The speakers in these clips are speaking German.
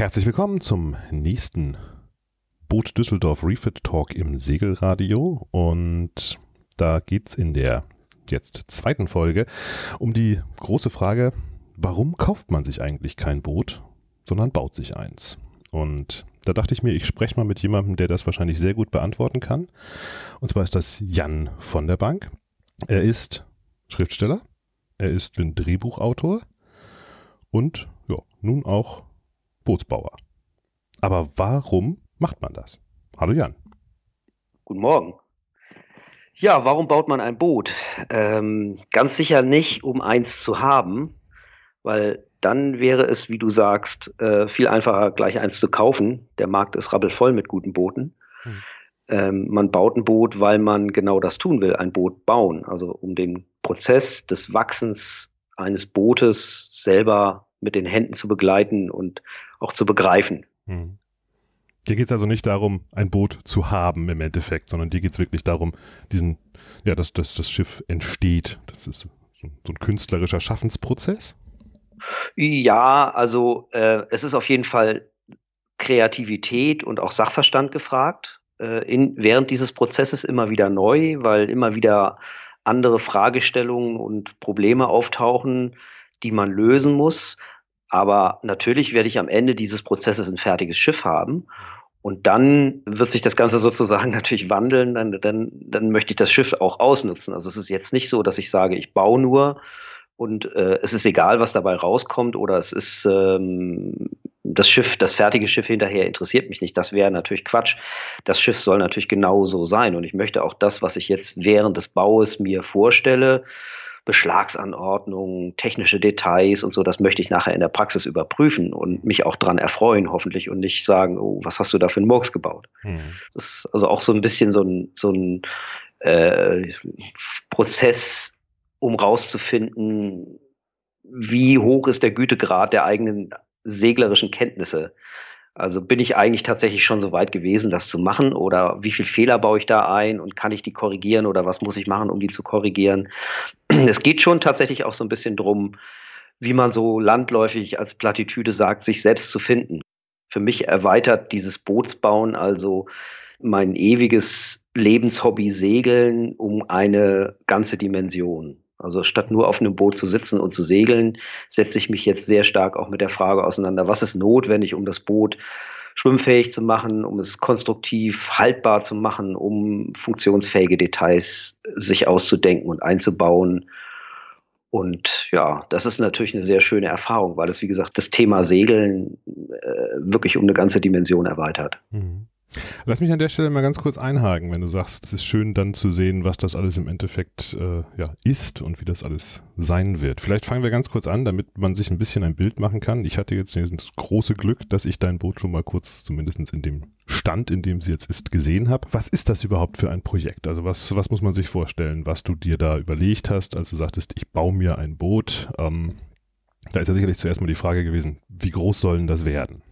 Herzlich willkommen zum nächsten Boot Düsseldorf Refit Talk im Segelradio. Und da geht es in der jetzt zweiten Folge um die große Frage, warum kauft man sich eigentlich kein Boot, sondern baut sich eins? Und da dachte ich mir, ich spreche mal mit jemandem, der das wahrscheinlich sehr gut beantworten kann. Und zwar ist das Jan von der Bank. Er ist Schriftsteller, er ist ein Drehbuchautor und ja, nun auch Bootsbauer. Aber warum macht man das? Hallo Jan. Guten Morgen. Ja, warum baut man ein Boot? Ähm, ganz sicher nicht, um eins zu haben, weil dann wäre es, wie du sagst, äh, viel einfacher, gleich eins zu kaufen. Der Markt ist rabbelvoll mit guten Booten. Hm. Ähm, man baut ein Boot, weil man genau das tun will, ein Boot bauen. Also um den Prozess des Wachsens eines Bootes selber mit den Händen zu begleiten und auch zu begreifen. Hm. Dir geht es also nicht darum, ein Boot zu haben im Endeffekt, sondern dir geht es wirklich darum, diesen, ja, dass, dass das Schiff entsteht. Das ist so, so ein künstlerischer Schaffensprozess. Ja, also äh, es ist auf jeden Fall Kreativität und auch Sachverstand gefragt. Äh, in, während dieses Prozesses immer wieder neu, weil immer wieder andere Fragestellungen und Probleme auftauchen, die man lösen muss. Aber natürlich werde ich am Ende dieses Prozesses ein fertiges Schiff haben. Und dann wird sich das Ganze sozusagen natürlich wandeln. Dann, dann, dann möchte ich das Schiff auch ausnutzen. Also es ist jetzt nicht so, dass ich sage, ich baue nur und äh, es ist egal, was dabei rauskommt oder es ist ähm, das Schiff, das fertige Schiff hinterher interessiert mich nicht. Das wäre natürlich Quatsch. Das Schiff soll natürlich genau so sein und ich möchte auch das, was ich jetzt während des Baues mir vorstelle, Beschlagsanordnungen, technische Details und so, das möchte ich nachher in der Praxis überprüfen und mich auch dran erfreuen, hoffentlich, und nicht sagen, oh, was hast du da für einen Murks gebaut? Mhm. Das ist also auch so ein bisschen so ein, so ein äh, Prozess, um rauszufinden, wie hoch ist der Gütegrad der eigenen seglerischen Kenntnisse. Also bin ich eigentlich tatsächlich schon so weit gewesen, das zu machen oder wie viel Fehler baue ich da ein und kann ich die korrigieren oder was muss ich machen, um die zu korrigieren? Es geht schon tatsächlich auch so ein bisschen drum, wie man so landläufig als Plattitüde sagt, sich selbst zu finden. Für mich erweitert dieses Bootsbauen also mein ewiges Lebenshobby Segeln um eine ganze Dimension. Also statt nur auf einem Boot zu sitzen und zu segeln, setze ich mich jetzt sehr stark auch mit der Frage auseinander, was ist notwendig, um das Boot schwimmfähig zu machen, um es konstruktiv haltbar zu machen, um funktionsfähige Details sich auszudenken und einzubauen. Und ja, das ist natürlich eine sehr schöne Erfahrung, weil es, wie gesagt, das Thema Segeln äh, wirklich um eine ganze Dimension erweitert. Mhm. Lass mich an der Stelle mal ganz kurz einhaken, wenn du sagst, es ist schön dann zu sehen, was das alles im Endeffekt äh, ja, ist und wie das alles sein wird. Vielleicht fangen wir ganz kurz an, damit man sich ein bisschen ein Bild machen kann. Ich hatte jetzt das große Glück, dass ich dein Boot schon mal kurz, zumindest in dem Stand, in dem sie jetzt ist, gesehen habe. Was ist das überhaupt für ein Projekt? Also was, was muss man sich vorstellen, was du dir da überlegt hast, als du sagtest, ich baue mir ein Boot? Ähm, da ist ja sicherlich zuerst mal die Frage gewesen, wie groß sollen das werden?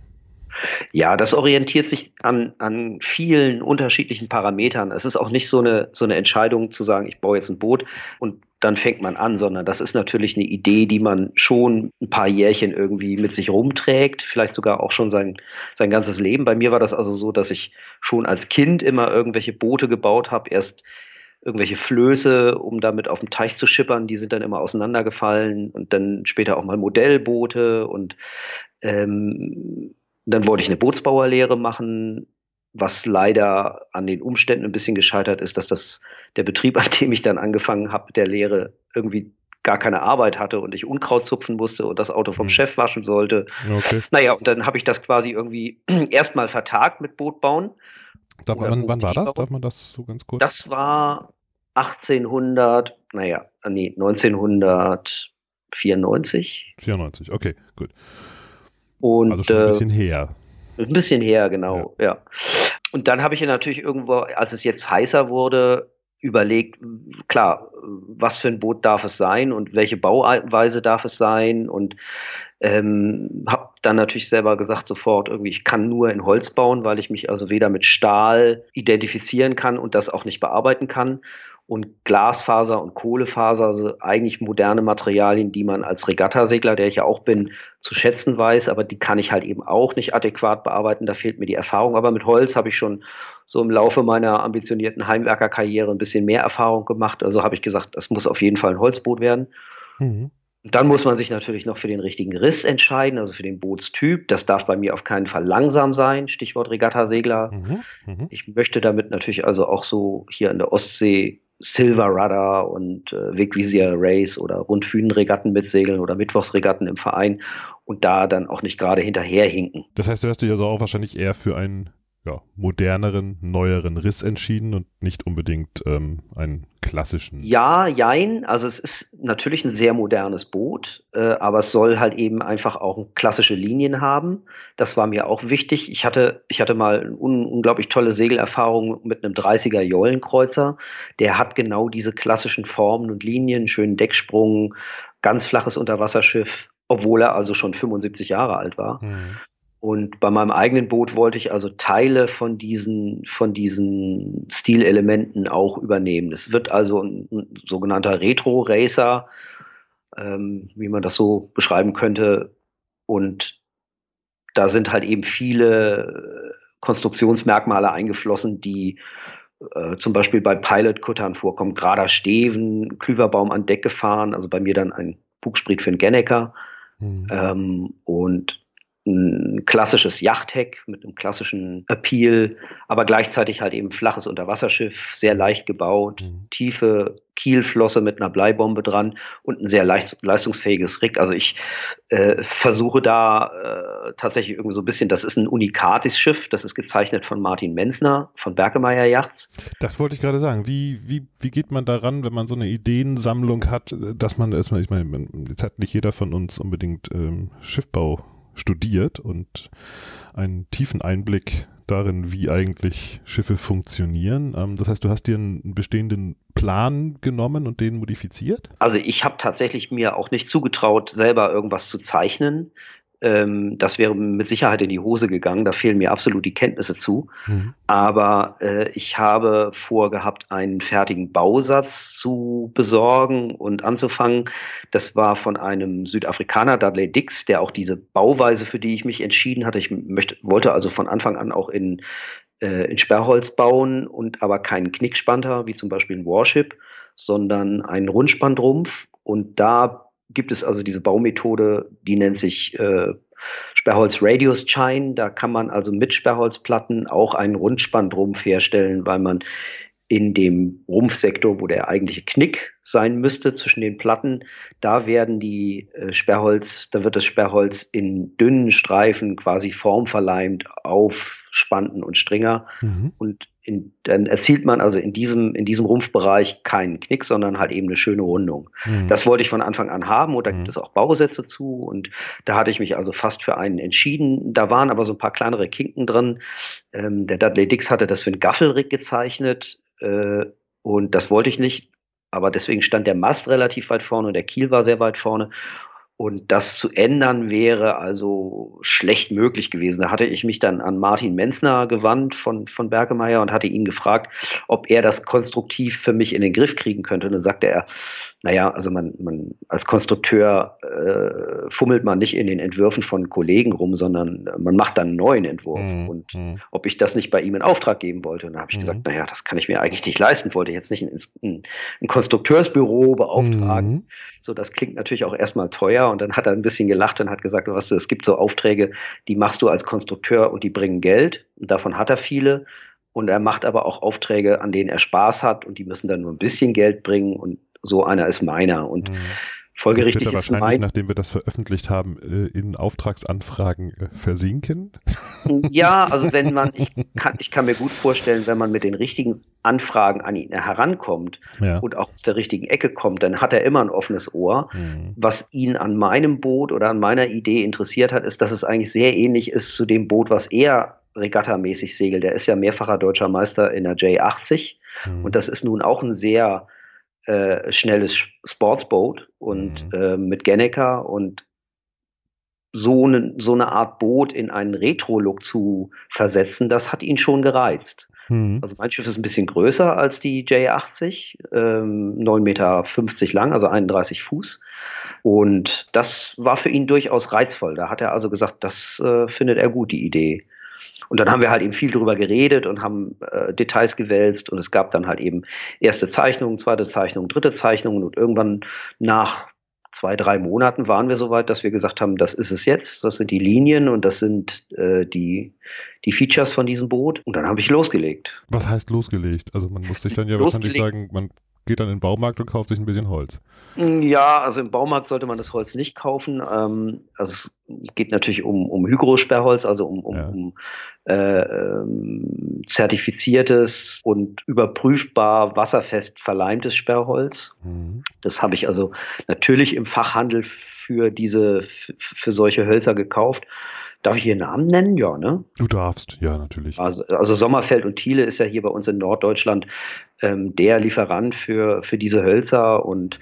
Ja, das orientiert sich an, an vielen unterschiedlichen Parametern. Es ist auch nicht so eine, so eine Entscheidung zu sagen, ich baue jetzt ein Boot und dann fängt man an, sondern das ist natürlich eine Idee, die man schon ein paar Jährchen irgendwie mit sich rumträgt, vielleicht sogar auch schon sein, sein ganzes Leben. Bei mir war das also so, dass ich schon als Kind immer irgendwelche Boote gebaut habe, erst irgendwelche Flöße, um damit auf dem Teich zu schippern, die sind dann immer auseinandergefallen und dann später auch mal Modellboote und ähm, dann wollte ich eine Bootsbauerlehre machen, was leider an den Umständen ein bisschen gescheitert ist, dass das der Betrieb, an dem ich dann angefangen habe mit der Lehre, irgendwie gar keine Arbeit hatte und ich Unkraut zupfen musste und das Auto vom hm. Chef waschen sollte. Okay. Naja, und dann habe ich das quasi irgendwie erstmal vertagt mit Boot bauen. Darf, wann, wann war das? Darf man das so ganz kurz? Das war 1800, naja, nee, 1994. 94, okay, gut. Und, also schon ein bisschen her. Ein bisschen her, genau, ja. ja. Und dann habe ich ja natürlich irgendwo, als es jetzt heißer wurde, überlegt, klar, was für ein Boot darf es sein und welche Bauweise darf es sein und ähm, habe dann natürlich selber gesagt sofort irgendwie, ich kann nur in Holz bauen, weil ich mich also weder mit Stahl identifizieren kann und das auch nicht bearbeiten kann Und Glasfaser und Kohlefaser sind eigentlich moderne Materialien, die man als Regattasegler, der ich ja auch bin, zu schätzen weiß, aber die kann ich halt eben auch nicht adäquat bearbeiten. Da fehlt mir die Erfahrung. Aber mit Holz habe ich schon so im Laufe meiner ambitionierten Heimwerkerkarriere ein bisschen mehr Erfahrung gemacht. Also habe ich gesagt, das muss auf jeden Fall ein Holzboot werden. Mhm. Dann muss man sich natürlich noch für den richtigen Riss entscheiden, also für den Bootstyp. Das darf bei mir auf keinen Fall langsam sein, Stichwort Regattasegler. Mhm, mh. Ich möchte damit natürlich also auch so hier in der Ostsee Silver Rudder und äh, Wegvisier Race oder Rundfühnenregatten mitsegeln oder Mittwochsregatten im Verein und da dann auch nicht gerade hinterherhinken. Das heißt, du hast dich also auch wahrscheinlich eher für einen ja, moderneren, neueren Riss entschieden und nicht unbedingt ähm, einen klassischen. Ja, jein. Also es ist natürlich ein sehr modernes Boot, äh, aber es soll halt eben einfach auch klassische Linien haben. Das war mir auch wichtig. Ich hatte, ich hatte mal eine un unglaublich tolle Segelerfahrung mit einem 30er Jollenkreuzer. Der hat genau diese klassischen Formen und Linien, schönen Decksprung, ganz flaches Unterwasserschiff, obwohl er also schon 75 Jahre alt war. Mhm. Und bei meinem eigenen Boot wollte ich also Teile von diesen, von diesen Stilelementen auch übernehmen. Es wird also ein, ein sogenannter Retro-Racer, ähm, wie man das so beschreiben könnte. Und da sind halt eben viele Konstruktionsmerkmale eingeflossen, die äh, zum Beispiel bei Pilot-Kuttern vorkommen. Gerader Steven, Klüverbaum an Deck gefahren, also bei mir dann ein Bugspriet für den Genneker. Mhm. Ähm, und ein klassisches Yachtheck mit einem klassischen Appeal, aber gleichzeitig halt eben flaches Unterwasserschiff, sehr leicht gebaut, mhm. tiefe Kielflosse mit einer Bleibombe dran und ein sehr leicht, leistungsfähiges Rig. Also ich äh, versuche da äh, tatsächlich irgendwie so ein bisschen, das ist ein Unikatis-Schiff, das ist gezeichnet von Martin Menzner von Berkemeyer Yachts. Das wollte ich gerade sagen. Wie, wie, wie geht man daran, wenn man so eine Ideensammlung hat, dass man erstmal, ich meine, jetzt hat nicht jeder von uns unbedingt ähm, Schiffbau studiert und einen tiefen Einblick darin, wie eigentlich Schiffe funktionieren. Ähm, das heißt, du hast dir einen bestehenden Plan genommen und den modifiziert? Also ich habe tatsächlich mir auch nicht zugetraut, selber irgendwas zu zeichnen. Ähm, das wäre mit Sicherheit in die Hose gegangen. Da fehlen mir absolut die Kenntnisse zu. Mhm. Aber äh, ich habe vorgehabt, einen fertigen Bausatz zu besorgen und anzufangen. Das war von einem Südafrikaner, Dudley Dix, der auch diese Bauweise, für die ich mich entschieden hatte. Ich möchte, wollte also von Anfang an auch in, äh, in Sperrholz bauen und aber keinen Knickspanter, wie zum Beispiel ein Warship, sondern einen Rundspandrumpf. Und da gibt es also diese Baumethode, die nennt sich äh, Sperrholz Radius Chine. Da kann man also mit Sperrholzplatten auch einen Rundspannrumpf herstellen, weil man in dem Rumpfsektor, wo der eigentliche Knick sein müsste zwischen den Platten, da werden die äh, Sperrholz, da wird das Sperrholz in dünnen Streifen quasi formverleimt auf Spanten und Stringer mhm. und in, dann erzielt man also in diesem, in diesem Rumpfbereich keinen Knick, sondern halt eben eine schöne Rundung. Mhm. Das wollte ich von Anfang an haben und da mhm. gibt es auch Bausätze zu und da hatte ich mich also fast für einen entschieden. Da waren aber so ein paar kleinere Kinken drin. Ähm, der Dudley Dix hatte das für einen Gaffelrig gezeichnet äh, und das wollte ich nicht. Aber deswegen stand der Mast relativ weit vorne und der Kiel war sehr weit vorne. Und das zu ändern wäre also schlecht möglich gewesen. Da hatte ich mich dann an Martin Menzner gewandt von, von Bergemeyer und hatte ihn gefragt, ob er das konstruktiv für mich in den Griff kriegen könnte. Und dann sagte er, naja, also man, man als Konstrukteur äh, fummelt man nicht in den Entwürfen von Kollegen rum, sondern man macht dann einen neuen Entwurf. Mhm. Und mhm. ob ich das nicht bei ihm in Auftrag geben wollte. Und da habe ich mhm. gesagt, naja, das kann ich mir eigentlich nicht leisten, wollte jetzt nicht ein, ein, ein Konstrukteursbüro beauftragen. Mhm. So, das klingt natürlich auch erstmal teuer. Und dann hat er ein bisschen gelacht und hat gesagt, weißt du, es gibt so Aufträge, die machst du als Konstrukteur und die bringen Geld. Und davon hat er viele. Und er macht aber auch Aufträge, an denen er Spaß hat und die müssen dann nur ein bisschen Geld bringen. Und so einer ist meiner. Und mhm. folgerichtig wird er wahrscheinlich, mein, nachdem wir das veröffentlicht haben, äh, in Auftragsanfragen äh, versinken. Ja, also wenn man, ich kann, ich kann mir gut vorstellen, wenn man mit den richtigen Anfragen an ihn herankommt ja. und auch aus der richtigen Ecke kommt, dann hat er immer ein offenes Ohr. Mhm. Was ihn an meinem Boot oder an meiner Idee interessiert hat, ist, dass es eigentlich sehr ähnlich ist zu dem Boot, was er regattamäßig segelt. Der ist ja mehrfacher deutscher Meister in der J80 mhm. und das ist nun auch ein sehr äh, schnelles Sportsboot und mhm. äh, mit Genneker und so eine, so eine Art Boot in einen Retro-Look zu versetzen, das hat ihn schon gereizt. Mhm. Also mein Schiff ist ein bisschen größer als die J80, ähm, 9,50 Meter lang, also 31 Fuß. Und das war für ihn durchaus reizvoll. Da hat er also gesagt, das äh, findet er gut, die Idee. Und dann haben wir halt eben viel drüber geredet und haben äh, Details gewälzt und es gab dann halt eben erste Zeichnungen, zweite Zeichnungen, dritte Zeichnungen und irgendwann nach zwei, drei Monaten waren wir so weit, dass wir gesagt haben, das ist es jetzt, das sind die Linien und das sind äh, die, die Features von diesem Boot. Und dann habe ich losgelegt. Was heißt losgelegt? Also man muss sich dann ja losgelegt. wahrscheinlich sagen, man geht dann in den Baumarkt und kauft sich ein bisschen Holz. Mm, ja, also im Baumarkt sollte man das Holz nicht kaufen. Ähm, also es geht natürlich um, um Hygrosperrholz, also um, um, ja. um äh, ähm, zertifiziertes und überprüfbar wasserfest verleimtes Sperrholz. Mhm. Das habe ich also natürlich im Fachhandel für diese, für solche Hölzer gekauft. Darf ich hier Namen nennen? Ja, ne? Du darfst, ja, natürlich. Also, also Sommerfeld und Thiele ist ja hier bei uns in Norddeutschland ähm, der Lieferant für, für diese Hölzer und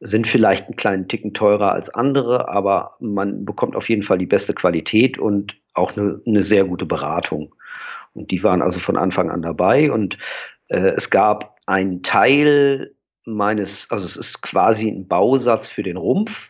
sind vielleicht einen kleinen Ticken teurer als andere, aber man bekommt auf jeden Fall die beste Qualität und auch eine, eine sehr gute Beratung. Und die waren also von Anfang an dabei und äh, es gab einen Teil meines, also es ist quasi ein Bausatz für den Rumpf.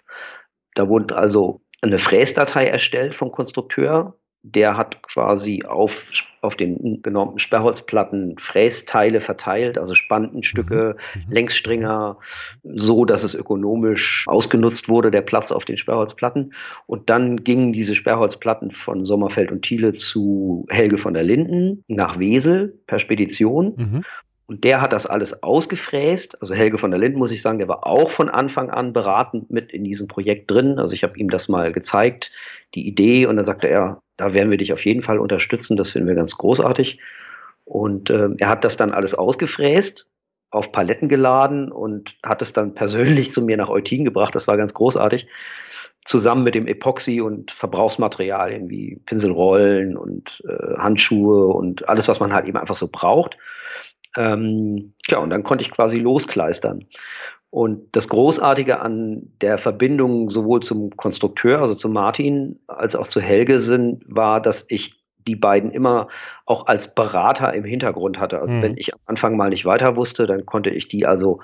Da wurde also eine Fräsdatei erstellt vom Konstrukteur. Der hat quasi auf, auf den genormten Sperrholzplatten Frästeile verteilt, also Spantenstücke, mhm. mhm. Längsstringer, so dass es ökonomisch ausgenutzt wurde, der Platz auf den Sperrholzplatten. Und dann gingen diese Sperrholzplatten von Sommerfeld und Thiele zu Helge von der Linden nach Wesel per Spedition. Mhm. Und der hat das alles ausgefräst. Also Helge von der Lind, muss ich sagen, der war auch von Anfang an beratend mit in diesem Projekt drin. Also ich habe ihm das mal gezeigt, die Idee, und dann sagte er, da werden wir dich auf jeden Fall unterstützen, das finden wir ganz großartig. Und äh, er hat das dann alles ausgefräst, auf Paletten geladen und hat es dann persönlich zu mir nach Eutin gebracht. Das war ganz großartig. Zusammen mit dem Epoxy und Verbrauchsmaterialien wie Pinselrollen und äh, Handschuhe und alles, was man halt eben einfach so braucht. Ähm, ja, und dann konnte ich quasi loskleistern. Und das Großartige an der Verbindung sowohl zum Konstrukteur, also zu Martin, als auch zu Helge sind, war, dass ich die beiden immer auch als Berater im Hintergrund hatte. Also mhm. wenn ich am Anfang mal nicht weiter wusste, dann konnte ich die also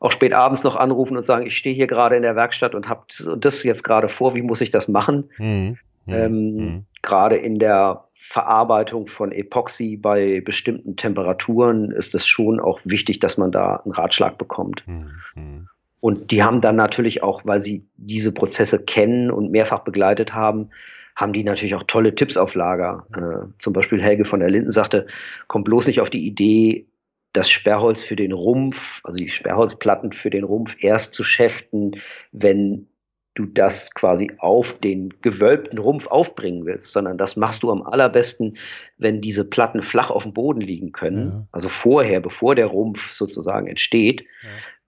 auch spät abends noch anrufen und sagen, ich stehe hier gerade in der Werkstatt und habe das jetzt gerade vor, wie muss ich das machen? Mhm. Mhm. Ähm, mhm. gerade in der Verarbeitung von Epoxy bei bestimmten Temperaturen ist es schon auch wichtig, dass man da einen Ratschlag bekommt. Mhm. Und die haben dann natürlich auch, weil sie diese Prozesse kennen und mehrfach begleitet haben, haben die natürlich auch tolle Tipps auf Lager. Äh, zum Beispiel Helge von der Linden sagte, kommt bloß nicht auf die Idee, das Sperrholz für den Rumpf, also die Sperrholzplatten für den Rumpf erst zu schäften, wenn du das quasi auf den gewölbten Rumpf aufbringen willst, sondern das machst du am allerbesten, wenn diese Platten flach auf dem Boden liegen können, ja. also vorher, bevor der Rumpf sozusagen entsteht,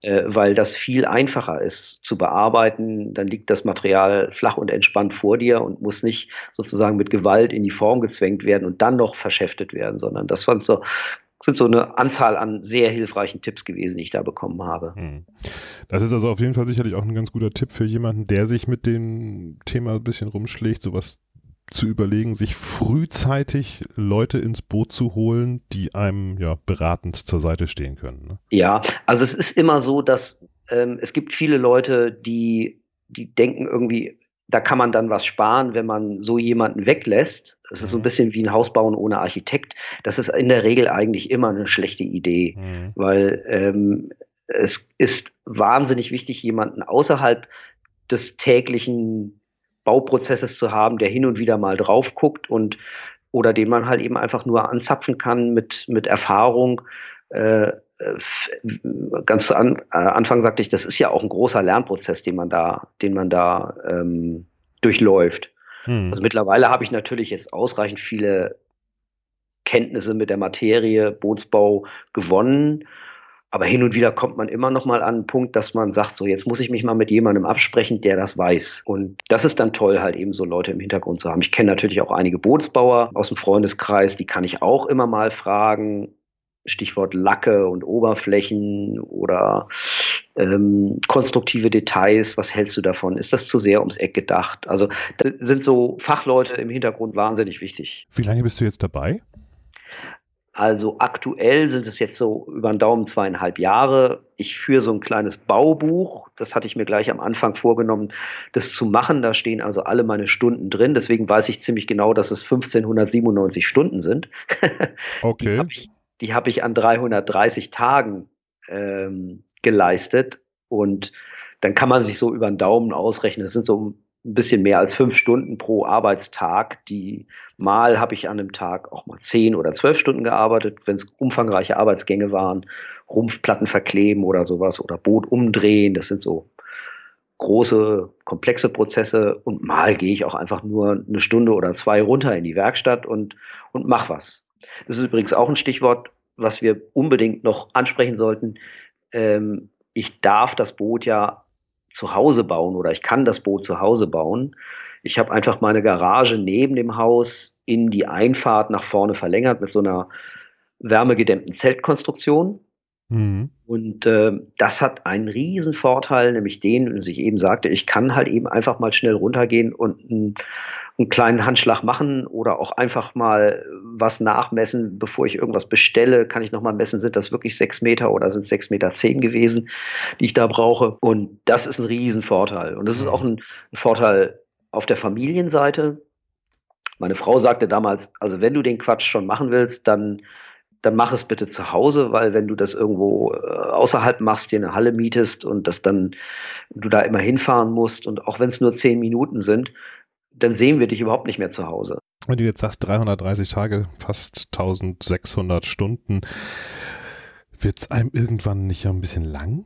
ja. äh, weil das viel einfacher ist zu bearbeiten. Dann liegt das Material flach und entspannt vor dir und muss nicht sozusagen mit Gewalt in die Form gezwängt werden und dann noch verschäftet werden, sondern das waren so sind so eine Anzahl an sehr hilfreichen Tipps gewesen, die ich da bekommen habe. Hm. Das ist also auf jeden Fall sicherlich auch ein ganz guter Tipp für jemanden, der sich mit dem Thema ein bisschen rumschlägt, sowas zu überlegen, sich frühzeitig Leute ins Boot zu holen, die einem ja beratend zur Seite stehen können. Ne? Ja, also es ist immer so, dass ähm, es gibt viele Leute, die, die denken irgendwie, da kann man dann was sparen, wenn man so jemanden weglässt. Es ist so ein mhm. bisschen wie ein Haus bauen ohne Architekt. Das ist in der Regel eigentlich immer eine schlechte Idee, mhm. weil ähm, es ist wahnsinnig wichtig, jemanden außerhalb des täglichen Bauprozesses zu haben, der hin und wieder mal drauf guckt und oder den man halt eben einfach nur anzapfen kann mit, mit Erfahrung. Äh, ganz zu an, äh, Anfang sagte ich, das ist ja auch ein großer Lernprozess, den man da, den man da ähm, durchläuft. Hm. Also mittlerweile habe ich natürlich jetzt ausreichend viele Kenntnisse mit der Materie Bootsbau gewonnen. Aber hin und wieder kommt man immer noch mal an einen Punkt, dass man sagt, so jetzt muss ich mich mal mit jemandem absprechen, der das weiß. Und das ist dann toll, halt eben so Leute im Hintergrund zu haben. Ich kenne natürlich auch einige Bootsbauer aus dem Freundeskreis, die kann ich auch immer mal fragen. Stichwort Lacke und Oberflächen oder ähm, konstruktive Details. Was hältst du davon? Ist das zu sehr ums Eck gedacht? Also da sind so Fachleute im Hintergrund wahnsinnig wichtig. Wie lange bist du jetzt dabei? Also aktuell sind es jetzt so über den Daumen zweieinhalb Jahre. Ich führe so ein kleines Baubuch. Das hatte ich mir gleich am Anfang vorgenommen, das zu machen. Da stehen also alle meine Stunden drin. Deswegen weiß ich ziemlich genau, dass es 1597 Stunden sind. Okay. Die habe ich, hab ich, an 330 Tagen ähm, geleistet. Und dann kann man sich so über den Daumen ausrechnen. Das sind so ein bisschen mehr als fünf Stunden pro Arbeitstag. Die mal habe ich an einem Tag auch mal zehn oder zwölf Stunden gearbeitet, wenn es umfangreiche Arbeitsgänge waren, Rumpfplatten verkleben oder sowas oder Boot umdrehen. Das sind so große, komplexe Prozesse. Und mal gehe ich auch einfach nur eine Stunde oder zwei runter in die Werkstatt und, und mach was. Das ist übrigens auch ein Stichwort, was wir unbedingt noch ansprechen sollten. Ähm, ich darf das Boot ja zu Hause bauen oder ich kann das Boot zu Hause bauen. Ich habe einfach meine Garage neben dem Haus in die Einfahrt nach vorne verlängert mit so einer wärmegedämmten Zeltkonstruktion. Mhm. Und äh, das hat einen riesen Vorteil, nämlich den, dass ich eben sagte, ich kann halt eben einfach mal schnell runtergehen und ein einen kleinen Handschlag machen oder auch einfach mal was nachmessen, bevor ich irgendwas bestelle, kann ich nochmal messen, sind das wirklich sechs Meter oder sind es sechs Meter zehn gewesen, die ich da brauche. Und das ist ein Riesenvorteil. Und das ist auch ein, ein Vorteil auf der Familienseite. Meine Frau sagte damals, also wenn du den Quatsch schon machen willst, dann dann mach es bitte zu Hause, weil wenn du das irgendwo äh, außerhalb machst, dir eine Halle mietest und das dann du da immer hinfahren musst und auch wenn es nur zehn Minuten sind, dann sehen wir dich überhaupt nicht mehr zu Hause. Wenn du jetzt sagst 330 Tage, fast 1600 Stunden, wird es einem irgendwann nicht ein bisschen lang?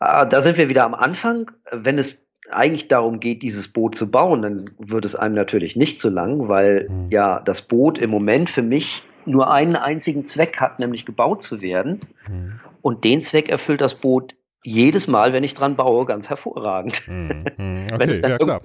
Ah, da sind wir wieder am Anfang. Wenn es eigentlich darum geht, dieses Boot zu bauen, dann wird es einem natürlich nicht so lang, weil hm. ja das Boot im Moment für mich nur einen einzigen Zweck hat, nämlich gebaut zu werden. Hm. Und den Zweck erfüllt das Boot jedes Mal, wenn ich dran baue, ganz hervorragend. Mm, okay, ja, klar.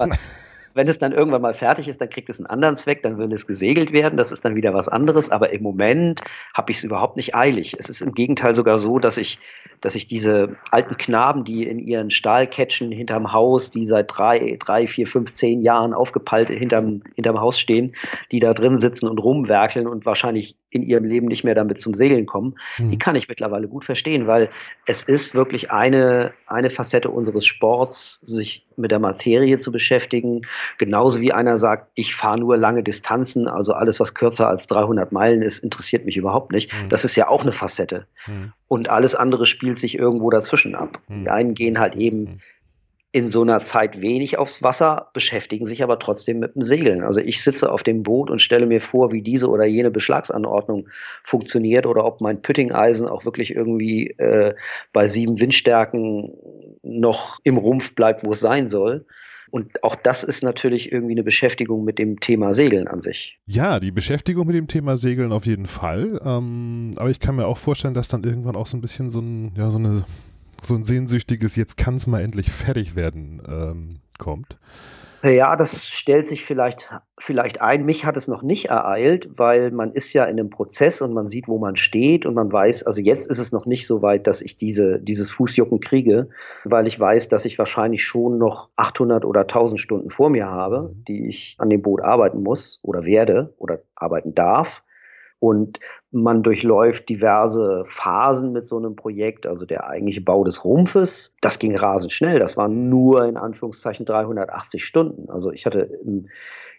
Wenn es dann irgendwann mal fertig ist, dann kriegt es einen anderen Zweck, dann will es gesegelt werden, das ist dann wieder was anderes, aber im Moment habe ich es überhaupt nicht eilig. Es ist im Gegenteil sogar so, dass ich, dass ich diese alten Knaben, die in ihren Stahlcatchen hinterm Haus, die seit drei, drei, vier, fünf, zehn Jahren aufgepeilt hinterm, hinterm Haus stehen, die da drin sitzen und rumwerkeln und wahrscheinlich in ihrem Leben nicht mehr damit zum Segeln kommen, mhm. die kann ich mittlerweile gut verstehen, weil es ist wirklich eine, eine Facette unseres Sports, sich mit der Materie zu beschäftigen. Genauso wie einer sagt, ich fahre nur lange Distanzen, also alles, was kürzer als 300 Meilen ist, interessiert mich überhaupt nicht. Mhm. Das ist ja auch eine Facette. Mhm. Und alles andere spielt sich irgendwo dazwischen ab. Mhm. Die einen gehen halt eben mhm in so einer Zeit wenig aufs Wasser, beschäftigen sich aber trotzdem mit dem Segeln. Also ich sitze auf dem Boot und stelle mir vor, wie diese oder jene Beschlagsanordnung funktioniert oder ob mein Püttingeisen auch wirklich irgendwie äh, bei sieben Windstärken noch im Rumpf bleibt, wo es sein soll. Und auch das ist natürlich irgendwie eine Beschäftigung mit dem Thema Segeln an sich. Ja, die Beschäftigung mit dem Thema Segeln auf jeden Fall. Ähm, aber ich kann mir auch vorstellen, dass dann irgendwann auch so ein bisschen so, ein, ja, so eine so ein sehnsüchtiges, jetzt kann es mal endlich fertig werden, ähm, kommt. Ja, das stellt sich vielleicht, vielleicht ein. Mich hat es noch nicht ereilt, weil man ist ja in einem Prozess und man sieht, wo man steht und man weiß, also jetzt ist es noch nicht so weit, dass ich diese, dieses Fußjucken kriege, weil ich weiß, dass ich wahrscheinlich schon noch 800 oder 1000 Stunden vor mir habe, mhm. die ich an dem Boot arbeiten muss oder werde oder arbeiten darf. Und man durchläuft diverse Phasen mit so einem Projekt, also der eigentliche Bau des Rumpfes. Das ging rasend schnell. Das waren nur in Anführungszeichen 380 Stunden. Also ich hatte im,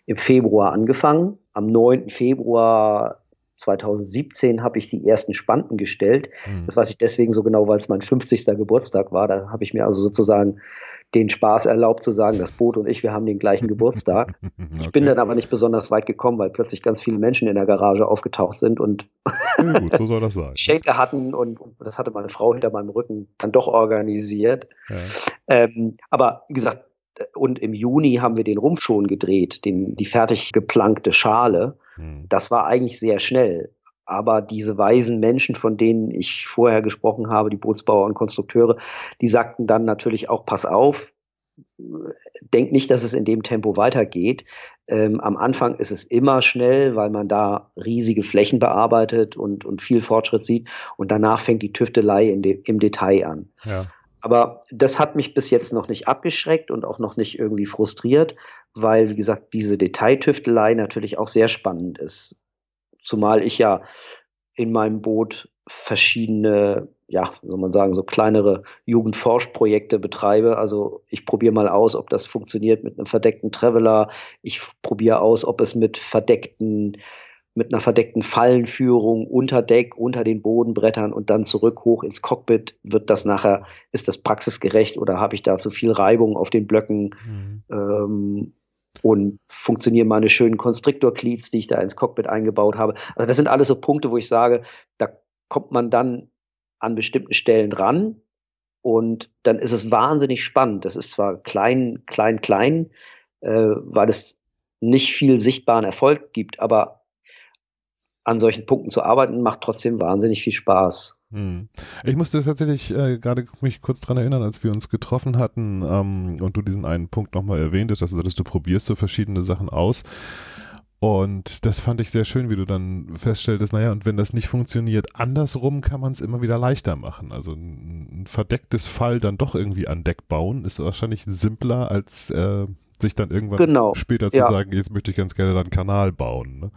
im Februar angefangen. Am 9. Februar 2017 habe ich die ersten Spanten gestellt. Mhm. Das weiß ich deswegen so genau, weil es mein 50. Geburtstag war. Da habe ich mir also sozusagen den Spaß erlaubt zu sagen, das Boot und ich, wir haben den gleichen Geburtstag. okay. Ich bin dann aber nicht besonders weit gekommen, weil plötzlich ganz viele Menschen in der Garage aufgetaucht sind und ja, gut, so soll das sein. Shaker hatten und, das hatte meine Frau hinter meinem Rücken dann doch organisiert. Ja. Ähm, aber wie gesagt, und im Juni haben wir den Rumpf schon gedreht, den, die fertig geplankte Schale. Hm. Das war eigentlich sehr schnell. Aber diese weisen Menschen, von denen ich vorher gesprochen habe, die Bootsbauer und Konstrukteure, die sagten dann natürlich auch, pass auf, denk nicht, dass es in dem Tempo weitergeht. Ähm, am Anfang ist es immer schnell, weil man da riesige Flächen bearbeitet und, und viel Fortschritt sieht. Und danach fängt die Tüftelei de im Detail an. Ja. Aber das hat mich bis jetzt noch nicht abgeschreckt und auch noch nicht irgendwie frustriert, weil, wie gesagt, diese Detailtüftelei natürlich auch sehr spannend ist zumal ich ja in meinem Boot verschiedene, ja, soll man sagen, so kleinere Jugendforschprojekte betreibe. Also ich probiere mal aus, ob das funktioniert mit einem verdeckten Traveler. Ich probiere aus, ob es mit verdeckten mit einer verdeckten Fallenführung unter Deck, unter den Bodenbrettern und dann zurück hoch ins Cockpit. Wird das nachher, ist das praxisgerecht oder habe ich da zu viel Reibung auf den Blöcken? Mhm. Ähm, und funktionieren meine schönen Constrictor-Cleats, die ich da ins Cockpit eingebaut habe. Also das sind alles so Punkte, wo ich sage, da kommt man dann an bestimmten Stellen ran und dann ist es wahnsinnig spannend. Das ist zwar klein, klein, klein, äh, weil es nicht viel sichtbaren Erfolg gibt, aber an solchen Punkten zu arbeiten macht trotzdem wahnsinnig viel Spaß. Hm. Ich musste tatsächlich äh, gerade mich kurz daran erinnern, als wir uns getroffen hatten ähm, und du diesen einen Punkt nochmal erwähntest, dass du sagtest, du probierst so verschiedene Sachen aus. Und das fand ich sehr schön, wie du dann feststelltest, naja, und wenn das nicht funktioniert, andersrum kann man es immer wieder leichter machen. Also ein, ein, verdecktes Fall dann doch irgendwie an Deck bauen, ist wahrscheinlich simpler als äh, sich dann irgendwann genau. später zu ja. sagen, jetzt möchte ich ganz gerne dann einen Kanal bauen. Ne?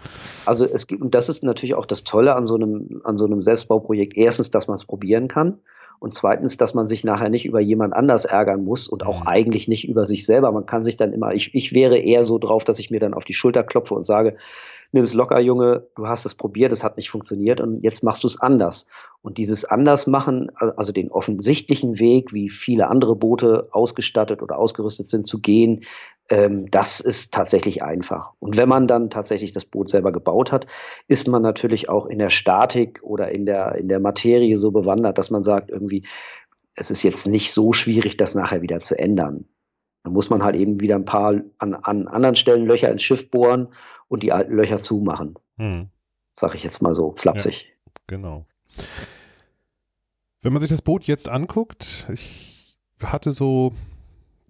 Also es gibt, und das ist natürlich auch das Tolle an so einem, an so einem Selbstbauprojekt. Erstens, dass man es probieren kann. Und zweitens, dass man sich nachher nicht über jemand anders ärgern muss und auch mhm. eigentlich nicht über sich selber. Man kann sich dann immer, ich, ich wäre eher so drauf, dass ich mir dann auf die Schulter klopfe und sage, nimm es locker, Junge, du hast es probiert, es hat nicht funktioniert und jetzt machst du es anders. Und dieses Andersmachen, also den offensichtlichen Weg, wie viele andere Boote ausgestattet oder ausgerüstet sind, zu gehen, ähm, das ist tatsächlich einfach. Und wenn man dann tatsächlich das Boot selber gebaut hat, ist man natürlich auch in der Statik oder in der, in der Materie so bewandert, dass man sagt, irgendwie, es ist jetzt nicht so schwierig, das nachher wieder zu ändern. Dann muss man halt eben wieder ein paar an, an anderen Stellen Löcher ins Schiff bohren und die alten Löcher zumachen. Hm. Sag ich jetzt mal so flapsig. Ja, genau. Wenn man sich das Boot jetzt anguckt, ich hatte so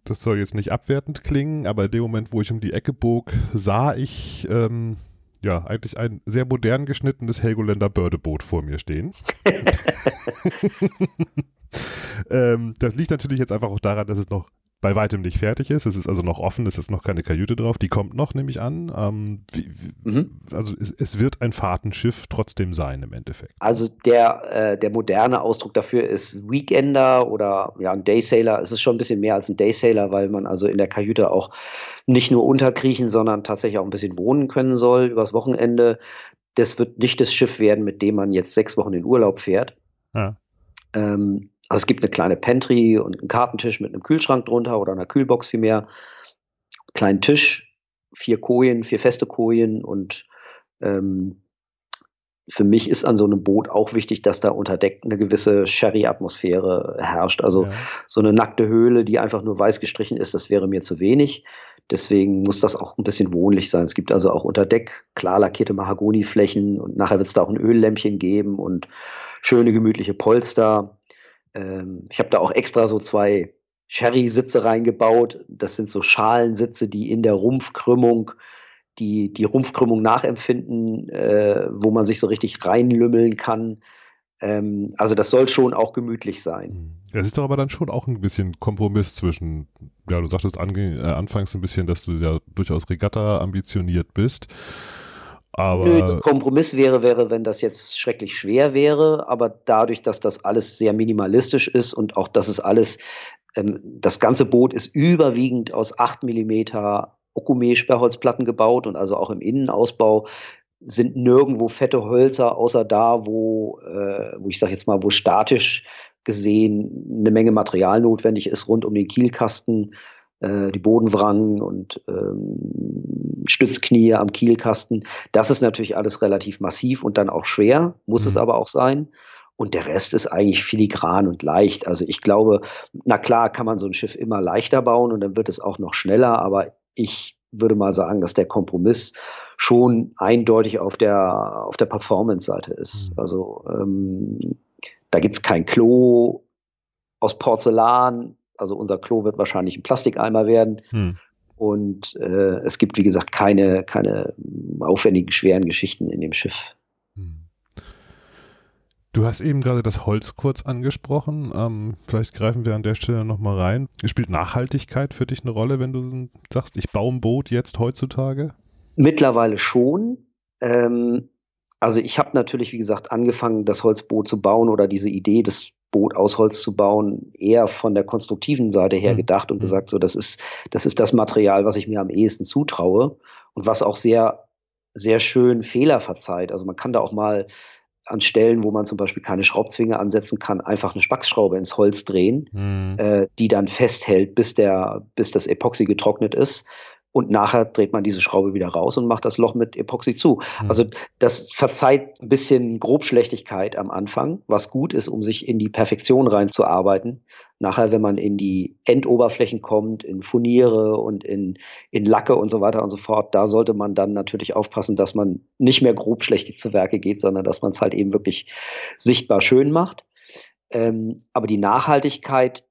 das soll jetzt nicht abwertend klingen, aber in dem Moment, wo ich um die Ecke bog, sah ich ähm, ja eigentlich ein sehr modern geschnittenes Helgoländer Bördeboot vor mir stehen. ähm, das liegt natürlich jetzt einfach auch daran, dass es noch bei weitem nicht fertig ist. Es ist also noch offen, es ist noch keine Kajüte drauf. Die kommt noch, nehme ich an. Ähm, wie, wie, mhm. Also es, es, wird ein Fahrtenschiff trotzdem sein im Endeffekt. Also der, äh, der moderne Ausdruck dafür ist Weekender oder ja ein Daysailor. Es ist schon ein bisschen mehr als ein Daysailor, weil man also in der Kajüte auch nicht nur unterkriechen, sondern tatsächlich auch ein bisschen wohnen können soll übers Wochenende. Das wird nicht das Schiff werden, mit dem man jetzt sechs Wochen in Urlaub fährt. Ja. Ähm, also es gibt eine kleine Pantry und einen Kartentisch mit einem Kühlschrank drunter oder einer Kühlbox vielmehr. Kleinen Tisch, vier Kojen, vier feste Kojen und ähm, für mich ist an so einem Boot auch wichtig, dass da unter Deck eine gewisse Sherry-Atmosphäre herrscht. Also ja. so eine nackte Höhle, die einfach nur weiß gestrichen ist, das wäre mir zu wenig. Deswegen muss das auch ein bisschen wohnlich sein. Es gibt also auch unter Deck klar lackierte Mahagoniflächen und nachher wird es da auch ein Öllämpchen geben und schöne gemütliche Polster. Ähm, ich habe da auch extra so zwei Sherry-Sitze reingebaut. Das sind so Schalensitze, die in der Rumpfkrümmung die, die Rumpfkrümmung nachempfinden, äh, wo man sich so richtig reinlümmeln kann. Ähm, also das soll schon auch gemütlich sein. Das ist doch aber dann schon auch ein bisschen Kompromiss zwischen, ja, du sagtest äh, anfangs ein bisschen, dass du ja durchaus Regatta ambitioniert bist. Aber Nö, Kompromiss wäre, wäre, wenn das jetzt schrecklich schwer wäre, aber dadurch, dass das alles sehr minimalistisch ist und auch, dass es alles, ähm, das ganze Boot ist überwiegend aus 8 mm Okume-Sperrholzplatten gebaut und also auch im Innenausbau sind nirgendwo fette Hölzer, außer da, wo, äh, wo ich sage jetzt mal, wo statisch gesehen eine Menge Material notwendig ist, rund um den Kielkasten, äh, die Bodenwrangen und ähm, Stützknie am Kielkasten. Das ist natürlich alles relativ massiv und dann auch schwer, muss mhm. es aber auch sein. Und der Rest ist eigentlich filigran und leicht. Also ich glaube, na klar kann man so ein Schiff immer leichter bauen und dann wird es auch noch schneller, aber ich würde mal sagen, dass der Kompromiss schon eindeutig auf der, auf der Performance-Seite ist. Mhm. Also ähm, da gibt es kein Klo aus Porzellan, also unser Klo wird wahrscheinlich ein Plastikeimer werden. Hm. Und äh, es gibt, wie gesagt, keine, keine aufwendigen, schweren Geschichten in dem Schiff. Hm. Du hast eben gerade das Holz kurz angesprochen. Ähm, vielleicht greifen wir an der Stelle nochmal rein. Spielt Nachhaltigkeit für dich eine Rolle, wenn du sagst, ich baue ein Boot jetzt heutzutage? Mittlerweile schon. Ähm, Also ich habe natürlich, wie gesagt, angefangen, das Holzboot zu bauen oder diese Idee, das Boot aus Holz zu bauen, eher von der konstruktiven Seite her mhm. gedacht und mhm. gesagt, so das ist, das ist das Material, was ich mir am ehesten zutraue und was auch sehr, sehr schön Fehler verzeiht. Also man kann da auch mal an Stellen, wo man zum Beispiel keine Schraubzwinge ansetzen kann, einfach eine Spacksschraube ins Holz drehen, mhm. äh, die dann festhält, bis der, bis das Epoxy getrocknet ist und nachher dreht man diese Schraube wieder raus und macht das Loch mit Epoxy zu. Mhm. Also das verzeiht ein bisschen Grobschlechtigkeit am Anfang, was gut ist, um sich in die Perfektion reinzuarbeiten. Nachher, wenn man in die Endoberflächen kommt, in Furniere und in, in Lacke und so weiter und so fort, da sollte man dann natürlich aufpassen, dass man nicht mehr grobschlächtig zu Werke geht, sondern dass man es halt eben wirklich sichtbar schön macht. Ähm, aber die Nachhaltigkeit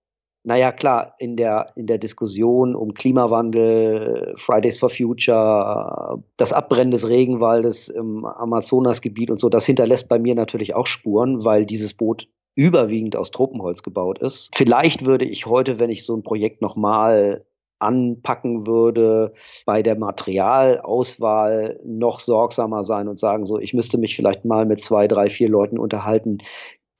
naja, klar, in der, in der Diskussion um Klimawandel, Fridays for Future, das Abbrennen des Regenwaldes im Amazonasgebiet und so, das hinterlässt bei mir natürlich auch Spuren, weil dieses Boot überwiegend aus Tropenholz gebaut ist. Vielleicht würde ich heute, wenn ich so ein Projekt nochmal anpacken würde, bei der Materialauswahl noch sorgsamer sein und sagen, so, ich müsste mich vielleicht mal mit zwei, drei, vier Leuten unterhalten,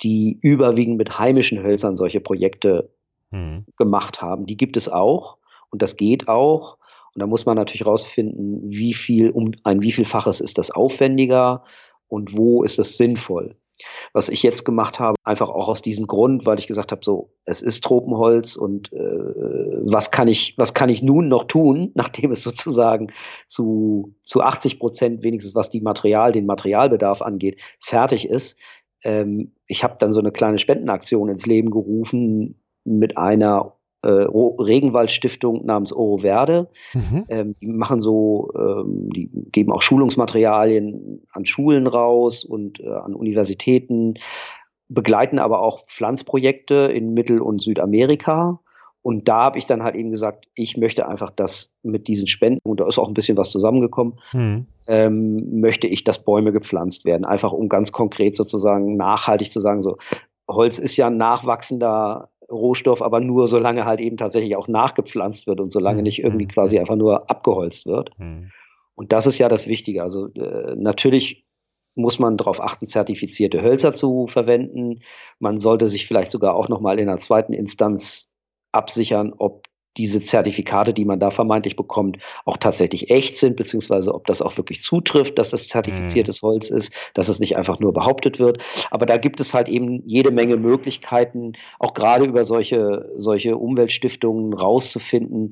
die überwiegend mit heimischen Hölzern solche Projekte mhm. gemacht haben. Die gibt es auch und das geht auch. Und da muss man natürlich rausfinden, wie viel, um ein wie vielfaches ist das aufwendiger und wo ist es sinnvoll. Was ich jetzt gemacht habe, einfach auch aus diesem Grund, weil ich gesagt habe, so, es ist Tropenholz und äh, was kann ich, was kann ich nun noch tun, nachdem es sozusagen zu, zu 80 Prozent wenigstens was die Material, den Materialbedarf angeht, fertig ist. Ähm, ich habe dann so eine kleine Spendenaktion ins Leben gerufen, mit einer äh, Regenwaldstiftung namens Oro Verde. Mhm. Ähm, die machen so, ähm, die geben auch Schulungsmaterialien an Schulen raus und äh, an Universitäten, begleiten aber auch Pflanzprojekte in Mittel- und Südamerika. Und da habe ich dann halt eben gesagt, ich möchte einfach das mit diesen Spenden, und da ist auch ein bisschen was zusammengekommen, mhm. ähm, möchte ich, dass Bäume gepflanzt werden. Einfach um ganz konkret sozusagen nachhaltig zu sagen, so, Holz ist ja ein nachwachsender Rohstoff, aber nur solange halt eben tatsächlich auch nachgepflanzt wird und solange mhm. nicht irgendwie mhm. quasi einfach nur abgeholzt wird. Mhm. Und das ist ja das Wichtige. Also äh, natürlich muss man darauf achten, zertifizierte Hölzer zu verwenden. Man sollte sich vielleicht sogar auch nochmal in einer zweiten Instanz absichern, ob diese Zertifikate, die man da vermeintlich bekommt, auch tatsächlich echt sind, beziehungsweise ob das auch wirklich zutrifft, dass das zertifiziertes mhm. Holz ist, dass es nicht einfach nur behauptet wird. Aber da gibt es halt eben jede Menge Möglichkeiten, auch gerade über solche, solche Umweltstiftungen rauszufinden,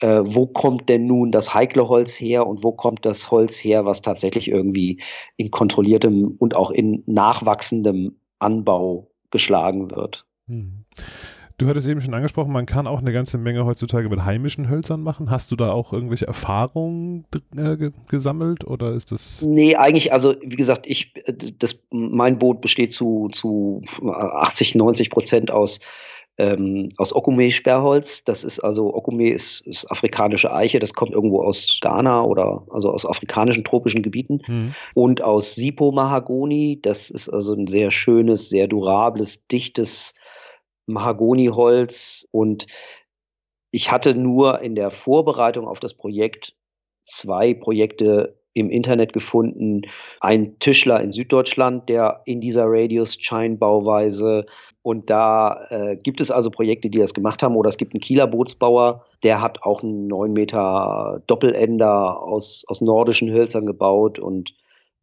äh, wo kommt denn nun das heikle Holz her und wo kommt das Holz her, was tatsächlich irgendwie in kontrolliertem und auch in nachwachsendem Anbau geschlagen wird. Mhm. Du hattest eben schon angesprochen, man kann auch eine ganze Menge heutzutage mit heimischen Hölzern machen. Hast du da auch irgendwelche Erfahrungen äh, gesammelt oder ist das? Nee, eigentlich, also wie gesagt, ich, das, mein Boot besteht zu, zu 80, 90 Prozent aus ähm, aus Okume-Sperrholz. Das ist also, Okume ist, ist, afrikanische Eiche, das kommt irgendwo aus Ghana oder also aus afrikanischen tropischen Gebieten. Mhm. Und aus Sipo-Mahagoni, das ist also ein sehr schönes, sehr durables, dichtes Mahagoniholz und ich hatte nur in der Vorbereitung auf das Projekt zwei Projekte im Internet gefunden. Ein Tischler in Süddeutschland, der in dieser Radius-Chain-Bauweise und da äh, gibt es also Projekte, die das gemacht haben. Oder es gibt einen Kieler Bootsbauer, der hat auch einen 9 Meter Doppelender aus, aus nordischen Hölzern gebaut. Und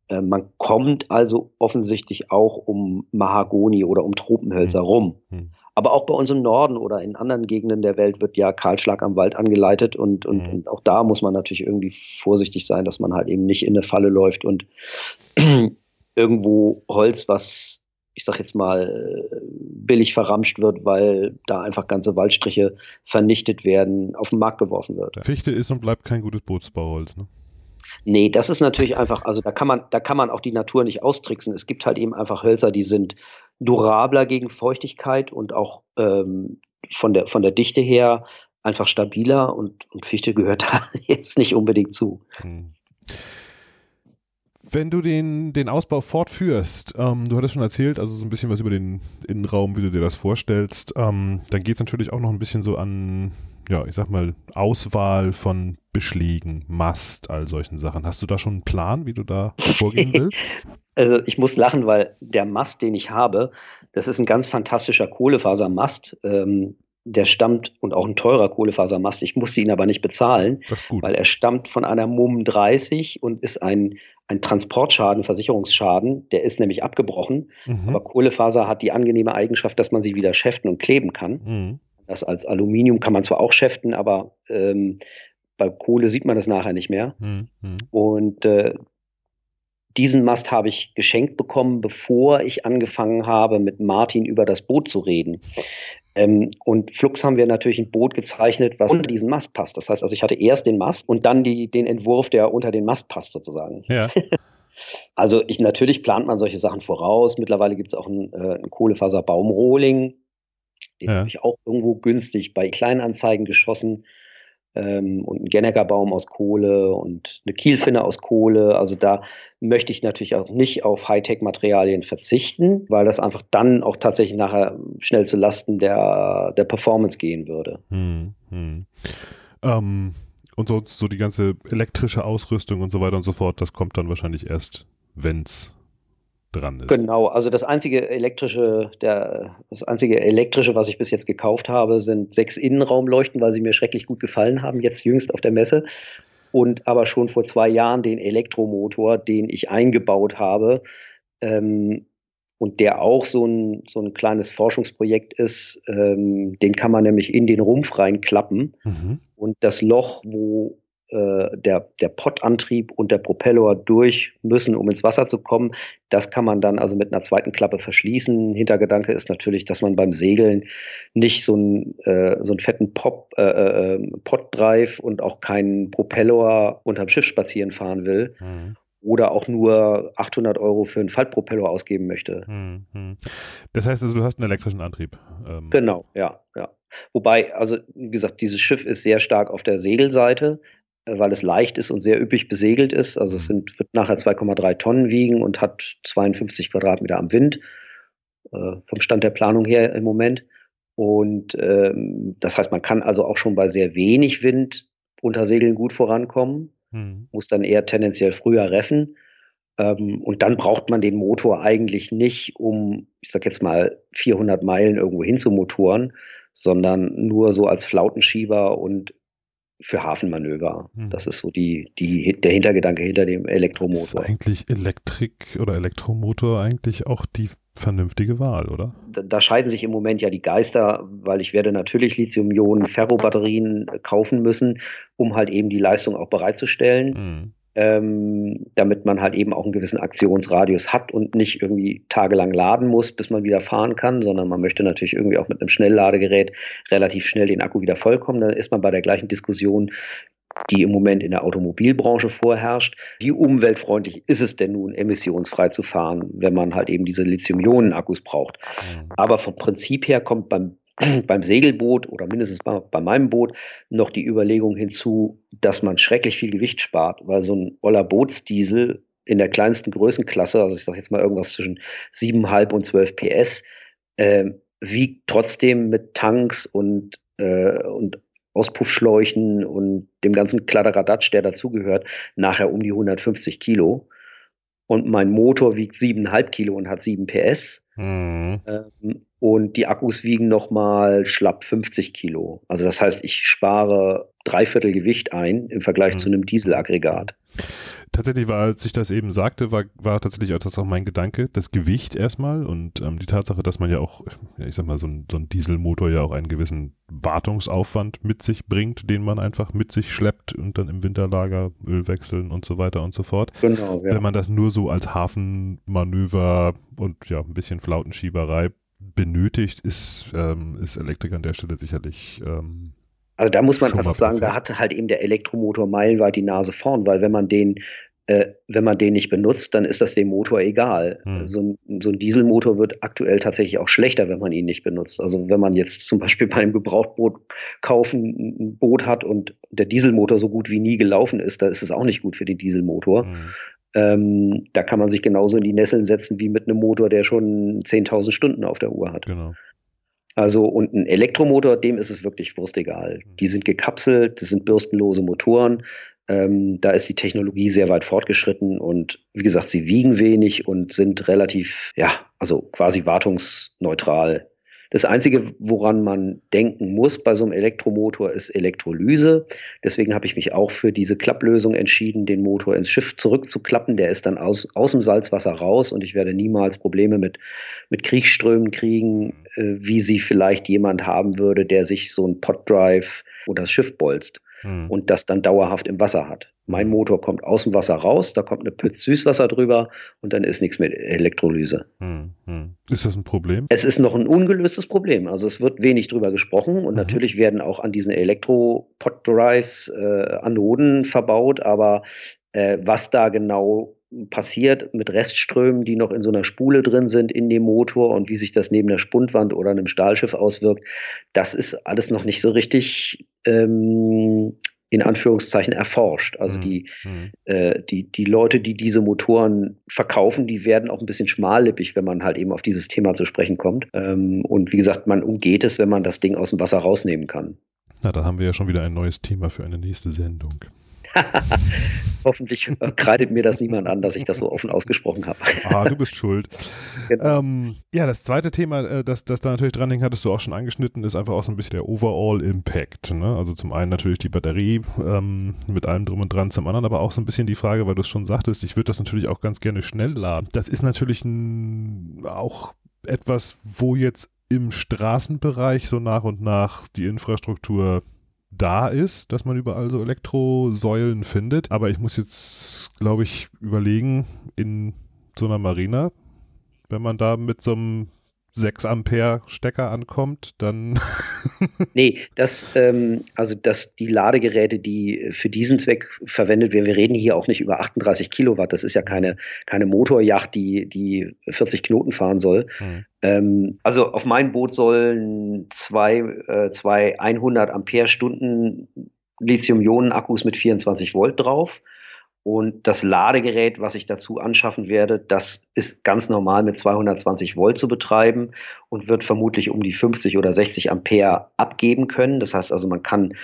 äh, man kommt also offensichtlich auch um Mahagoni oder um Tropenhölzer hm. rum. Hm. Aber auch bei uns im Norden oder in anderen Gegenden der Welt wird ja Kahlschlag am Wald angeleitet und, und, mhm. und auch da muss man natürlich irgendwie vorsichtig sein, dass man halt eben nicht in eine Falle läuft und irgendwo Holz, was ich sag jetzt mal, billig verramscht wird, weil da einfach ganze Waldstriche vernichtet werden, auf den Markt geworfen wird. Fichte ist und bleibt kein gutes Bootsbauholz, ne? Nee, das ist natürlich einfach, also da kann man, da kann man auch die Natur nicht austricksen. Es gibt halt eben einfach Hölzer, die sind durabler gegen Feuchtigkeit und auch ähm, von, der, von der Dichte her einfach stabiler und, und Fichte gehört da jetzt nicht unbedingt zu. Hm. Wenn du den, den Ausbau fortführst, ähm, du hattest schon erzählt, also so ein bisschen was über den Innenraum, wie du dir das vorstellst, ähm, dann geht es natürlich auch noch ein bisschen so an ja, ich sag mal, Auswahl von Beschlägen, Mast, all solchen Sachen. Hast du da schon einen Plan, wie du da vorgehen willst? also ich muss lachen, weil der Mast, den ich habe, das ist ein ganz fantastischer Kohlefasermast. Ähm, der stammt und auch ein teurer Kohlefasermast. Ich musste ihn aber nicht bezahlen, weil er stammt von einer MUM 30 und ist ein, ein Transportschaden, Versicherungsschaden. Der ist nämlich abgebrochen. Mhm. Aber Kohlefaser hat die angenehme Eigenschaft, dass man sie wieder schäften und kleben kann. Mhm. Das als Aluminium kann man zwar auch schäften, aber ähm, bei Kohle sieht man das nachher nicht mehr. Mhm. Und äh, diesen Mast habe ich geschenkt bekommen, bevor ich angefangen habe, mit Martin über das Boot zu reden. Ähm, und Flux haben wir natürlich ein Boot gezeichnet, was unter diesen Mast passt. Das heißt also, ich hatte erst den Mast und dann die, den Entwurf, der unter den Mast passt, sozusagen. Ja. also ich natürlich plant man solche Sachen voraus. Mittlerweile gibt es auch einen, äh, einen Kohlefaserbaumrohling. Den ja. habe ich auch irgendwo günstig bei Kleinanzeigen geschossen ähm, und ein Gennecker-Baum aus Kohle und eine Kielfinne aus Kohle. Also da möchte ich natürlich auch nicht auf Hightech-Materialien verzichten, weil das einfach dann auch tatsächlich nachher schnell zu Lasten der, der Performance gehen würde. Hm, hm. Ähm, und so, so die ganze elektrische Ausrüstung und so weiter und so fort, das kommt dann wahrscheinlich erst, wenn es dran ist. Genau, also das einzige elektrische, der, das einzige elektrische, was ich bis jetzt gekauft habe, sind sechs Innenraumleuchten, weil sie mir schrecklich gut gefallen haben, jetzt jüngst auf der Messe. Und aber schon vor zwei Jahren den Elektromotor, den ich eingebaut habe, ähm, und der auch so ein, so ein kleines Forschungsprojekt ist, ähm, den kann man nämlich in den Rumpf reinklappen. Mhm. Und das Loch, wo der, der Pottantrieb und der Propeller durch müssen, um ins Wasser zu kommen. Das kann man dann also mit einer zweiten Klappe verschließen. Hintergedanke ist natürlich, dass man beim Segeln nicht so einen, äh, so einen fetten Pop, äh, äh, Pottdrive und auch keinen Propeller unterm Schiff spazieren fahren will. Mhm oder auch nur 800 Euro für einen Faltpropeller ausgeben möchte. Mhm. Das heißt also, du hast einen elektrischen Antrieb. Ähm. Genau, ja, ja. Wobei, also wie gesagt, dieses Schiff ist sehr stark auf der Segelseite. Äh, weil es leicht ist und sehr üppig besegelt ist. Also es sind, wird nachher 2,3 Tonnen wiegen und hat 52 Quadratmeter am Wind, äh, vom Stand der Planung her im Moment. Und ähm, das heißt, man kann also auch schon bei sehr wenig Wind unter Segeln gut vorankommen, hm. muss dann eher tendenziell früher reffen. Ähm, und dann braucht man den Motor eigentlich nicht, um, ich sag jetzt mal, 400 Meilen irgendwo hinzumotoren, sondern nur so als Flautenschieber und für Hafenmanöver. Hm. Das ist so die, die, der Hintergedanke hinter dem Elektromotor. Ist eigentlich Elektrik oder Elektromotor eigentlich auch die vernünftige Wahl, oder? Da, da, scheiden sich im Moment ja die Geister, weil ich werde natürlich Lithium-Ionen-Ferrobatterien kaufen müssen, um halt eben die Leistung auch bereitzustellen. Hm ähm, damit man halt eben auch einen gewissen Aktionsradius hat und nicht irgendwie tagelang laden muss, bis man wieder fahren kann, sondern man möchte natürlich irgendwie auch mit einem Schnellladegerät relativ schnell den Akku wieder vollkommen. Dann ist man bei der gleichen Diskussion, die im Moment in der Automobilbranche vorherrscht. Wie umweltfreundlich ist es denn nun, emissionsfrei zu fahren, wenn man halt eben diese Lithium-Ionen-Akkus braucht? Mhm. Aber vom Prinzip her kommt beim beim Segelboot oder mindestens bei, bei, meinem Boot noch die Überlegung hinzu, dass man schrecklich viel Gewicht spart, weil so ein Oller Bootsdiesel in der kleinsten Größenklasse, also ich sage jetzt mal irgendwas zwischen 7,5 und 12 PS, äh, wiegt trotzdem mit Tanks und, äh, und Auspuffschläuchen und dem ganzen Kladderadatsch, der dazugehört, nachher um die 150 Kilo. Und mein Motor wiegt 7,5 Kilo und hat 7 PS. Mhm. Ähm, und die Akkus wiegen nochmal schlapp 50 Kilo. Also das heißt, ich spare dreiviertel Gewicht ein im Vergleich mhm. zu einem Dieselaggregat. Tatsächlich war, als ich das eben sagte, war, war tatsächlich auch das auch mein Gedanke, das Gewicht erstmal und ähm, die Tatsache, dass man ja auch, ich sag mal, so ein, so ein Dieselmotor ja auch einen gewissen Wartungsaufwand mit sich bringt, den man einfach mit sich schleppt und dann im Winterlager Öl wechseln und so weiter und so fort. Genau, ja. Wenn man das nur so als Hafenmanöver und ja, ein bisschen Flautenschieberei benötigt, ist, ähm, ist Elektrik an der Stelle sicherlich. Ähm, also da muss man einfach sagen, da hat halt eben der Elektromotor meilenweit die Nase vorn, weil wenn man den äh, wenn man den nicht benutzt, dann ist das dem Motor egal. Hm. So, ein, so, ein, Dieselmotor wird aktuell tatsächlich auch schlechter, wenn man ihn nicht benutzt. Also wenn man jetzt zum Beispiel bei einem Gebrauchtboot kaufen ein Boot hat und der Dieselmotor so gut wie nie gelaufen ist, da ist es auch nicht gut für den Dieselmotor. Hm. Ähm, da kann man sich genauso in die Nesseln setzen wie mit einem Motor, der schon 10.000 Stunden auf der Uhr hat. Genau. Also und ein Elektromotor, dem ist es wirklich wurstegal. Mhm. Die sind gekapselt, das sind bürstenlose Motoren. Ähm, da ist die Technologie sehr weit fortgeschritten und wie gesagt, sie wiegen wenig und sind relativ, ja, also quasi wartungsneutral das Einzige, woran man denken muss bei so einem Elektromotor, ist Elektrolyse. Deswegen habe ich mich auch für diese Klapplösung entschieden, den Motor ins Schiff zurückzuklappen. Der ist dann aus, aus dem Salzwasser raus und ich werde niemals Probleme mit, mit Kriegsströmen kriegen, äh, wie sie vielleicht jemand haben würde, der sich so ein Poddrive oder das Schiff bolzt hm. und das dann dauerhaft im Wasser hat. Mein Motor kommt aus dem Wasser raus, da kommt eine Pütz Süßwasser drüber und dann ist nichts mit Elektrolyse. Hm, hm. Ist das ein Problem? Es ist noch ein ungelöstes Problem. Also es wird wenig drüber gesprochen und mhm. natürlich werden auch an diesen Elektro-Pod-Drives äh, Anoden verbaut, aber äh, was da genau passiert mit Restströmen, die noch in so einer Spule drin sind in dem Motor und wie sich das neben der Spundwand oder einem Stahlschiff auswirkt, das ist alles noch nicht so richtig ähm, in Anführungszeichen erforscht. Also die, mhm. äh, die, die Leute, die diese Motoren verkaufen, die werden auch ein bisschen schmallippig, wenn man halt eben auf dieses Thema zu sprechen kommt. Ähm, und wie gesagt, man umgeht es, wenn man das Ding aus dem Wasser rausnehmen kann. Na, da haben wir ja schon wieder ein neues Thema für eine nächste Sendung. Hoffentlich kreidet mir das niemand an, dass ich das so offen ausgesprochen habe. ah, du bist schuld. Genau. Ähm, ja, das zweite Thema, äh, das, das da natürlich dran hängt, hattest du auch schon angeschnitten, ist einfach auch so ein bisschen der Overall Impact. Ne? Also zum einen natürlich die Batterie ähm, mit allem drum und dran, zum anderen aber auch so ein bisschen die Frage, weil du es schon sagtest, ich würde das natürlich auch ganz gerne schnell laden. Das ist natürlich ein, auch etwas, wo jetzt im Straßenbereich so nach und nach die Infrastruktur da ist, dass man überall so Elektrosäulen findet. Aber ich muss jetzt, glaube ich, überlegen, in so einer Marina, wenn man da mit so einem 6 Ampere Stecker ankommt, dann. nee, das, ähm, also das, die Ladegeräte, die für diesen Zweck verwendet werden, wir reden hier auch nicht über 38 Kilowatt, das ist ja keine, keine Motorjacht, die, die 40 Knoten fahren soll. Hm. Ähm, also auf mein Boot sollen zwei, äh, zwei 100 Ampere Stunden Lithium-Ionen-Akkus mit 24 Volt drauf. Und das Ladegerät, was ich dazu anschaffen werde, das ist ganz normal mit 220 Volt zu betreiben und wird vermutlich um die 50 oder 60 Ampere abgeben können. Das heißt also, man kann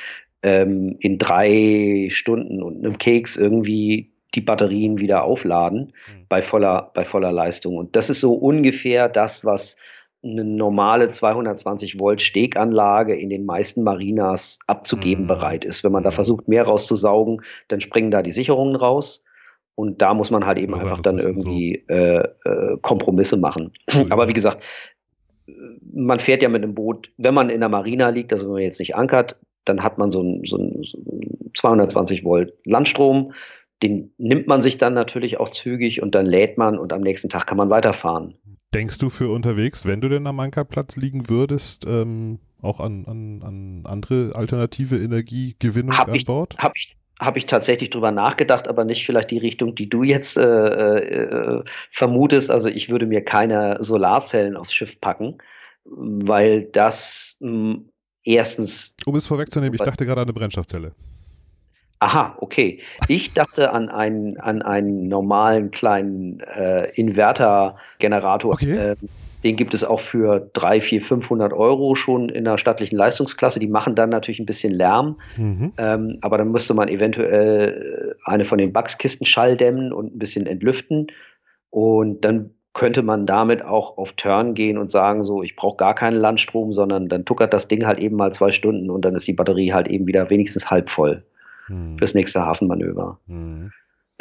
ähm, in drei Stunden und einem Keks irgendwie die Batterien wieder aufladen mhm. bei voller, bei voller Leistung. Und das ist so ungefähr das, was eine normale 220 Volt Steganlage in den meisten Marinas abzugeben mhm. bereit ist. Wenn man da mhm. versucht, mehr rauszusaugen, dann springen da die Sicherungen raus. Und da muss man halt eben ja, einfach dann irgendwie so. äh, äh, Kompromisse machen. Aber wie gesagt, man fährt ja mit einem Boot, wenn man in der Marina liegt, also wenn man jetzt nicht ankert, dann hat man so einen so ein 220 Volt Landstrom. Den nimmt man sich dann natürlich auch zügig und dann lädt man und am nächsten Tag kann man weiterfahren. Denkst du für unterwegs, wenn du denn am Ankerplatz liegen würdest, ähm, auch an, an, an andere alternative Energiegewinnung hab an ich, Bord? Habe ich, hab ich tatsächlich drüber nachgedacht, aber nicht vielleicht die Richtung, die du jetzt äh, äh, vermutest. Also ich würde mir keine Solarzellen aufs Schiff packen, weil das mh, hm, erstens. Um es vorwegzunehmen, ich dachte gerade an eine Brennstoffzelle. Aha, okay. Ich dachte an einen, an einen normalen kleinen äh, Inverter-Generator. Okay. Äh, den gibt es auch für 3, 4, 500 Euro schon in der stattlichen Leistungsklasse. Die machen dann natürlich ein bisschen Lärm, mhm. ähm, aber dann müsste man eventuell eine von den Bugs-Kisten schalldämmen und ein bisschen entlüften. Und dann könnte man damit auch auf Turn gehen und sagen, so, ich brauche gar keinen Landstrom, sondern dann tuckert das Ding halt eben mal zwei Stunden und dann ist die Batterie halt eben wieder wenigstens halb voll hm. fürs nächste Hafenmanöver. Hm.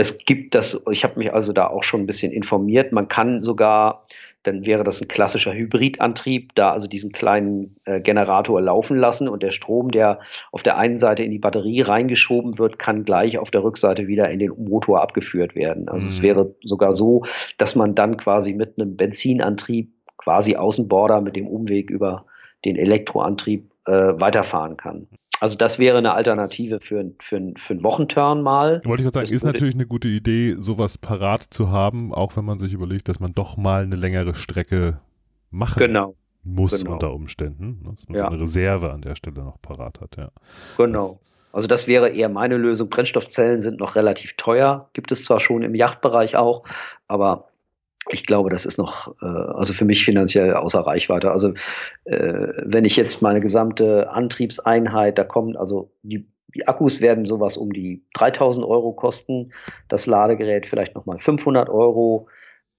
Es gibt das, ich habe mich also da auch schon ein bisschen informiert. Man kann sogar, dann wäre das ein klassischer Hybridantrieb, da also diesen kleinen äh, Generator laufen lassen und der Strom, der auf der einen Seite in die Batterie reingeschoben wird, kann gleich auf der Rückseite wieder in den Motor abgeführt werden. Also mhm. es wäre sogar so, dass man dann quasi mit einem Benzinantrieb quasi Außenborder mit dem Umweg über den Elektroantrieb äh, weiterfahren kann. Also das wäre eine Alternative für, für, für einen Wochenturn mal. Wollte ich gerade sagen, das ist natürlich eine gute Idee, sowas parat zu haben, auch wenn man sich überlegt, dass man doch mal eine längere Strecke machen genau. muss genau. unter Umständen. Ne? Dass man ja. eine Reserve an der Stelle noch parat hat, ja. Genau. Also das wäre eher meine Lösung. Brennstoffzellen sind noch relativ teuer, gibt es zwar schon im Yachtbereich auch, aber ich glaube, das ist noch, äh, also für mich finanziell außer Reichweite. Also äh, wenn ich jetzt meine gesamte Antriebseinheit, da kommen also die, die Akkus werden sowas um die 3000 Euro kosten, das Ladegerät vielleicht nochmal 500 Euro,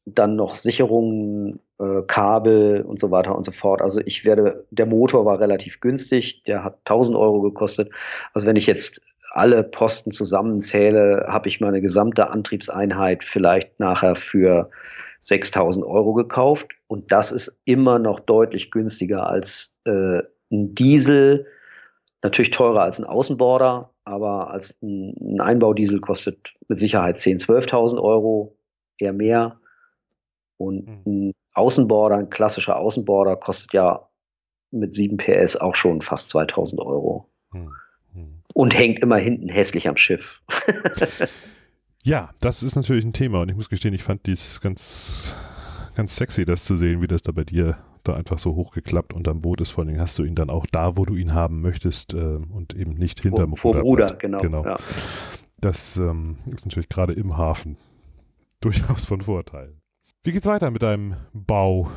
dann noch Sicherungen, äh, Kabel und so weiter und so fort. Also ich werde, der Motor war relativ günstig, der hat 1000 Euro gekostet. Also wenn ich jetzt alle Posten zusammenzähle, habe ich meine gesamte Antriebseinheit vielleicht nachher für 6000 Euro gekauft. Und das ist immer noch deutlich günstiger als äh, ein Diesel. Natürlich teurer als ein Außenborder, aber als ein, ein Einbaudiesel kostet mit Sicherheit 10.000, 12.000 Euro, eher mehr. Und hm. ein Außenborder, ein klassischer Außenborder, kostet ja mit 7 PS auch schon fast 2000 Euro. Hm. Hm. Und hängt immer hinten hässlich am Schiff. Ja, das ist natürlich ein Thema und ich muss gestehen, ich fand dies ganz, ganz sexy, das zu sehen, wie das da bei dir da einfach so hochgeklappt unterm Boot ist. Vor allem hast du ihn dann auch da, wo du ihn haben möchtest äh, und eben nicht hinterm Vor, vor Ruder. genau. genau. Ja. Das ähm, ist natürlich gerade im Hafen durchaus von Vorteil. Wie geht's weiter mit deinem Bau?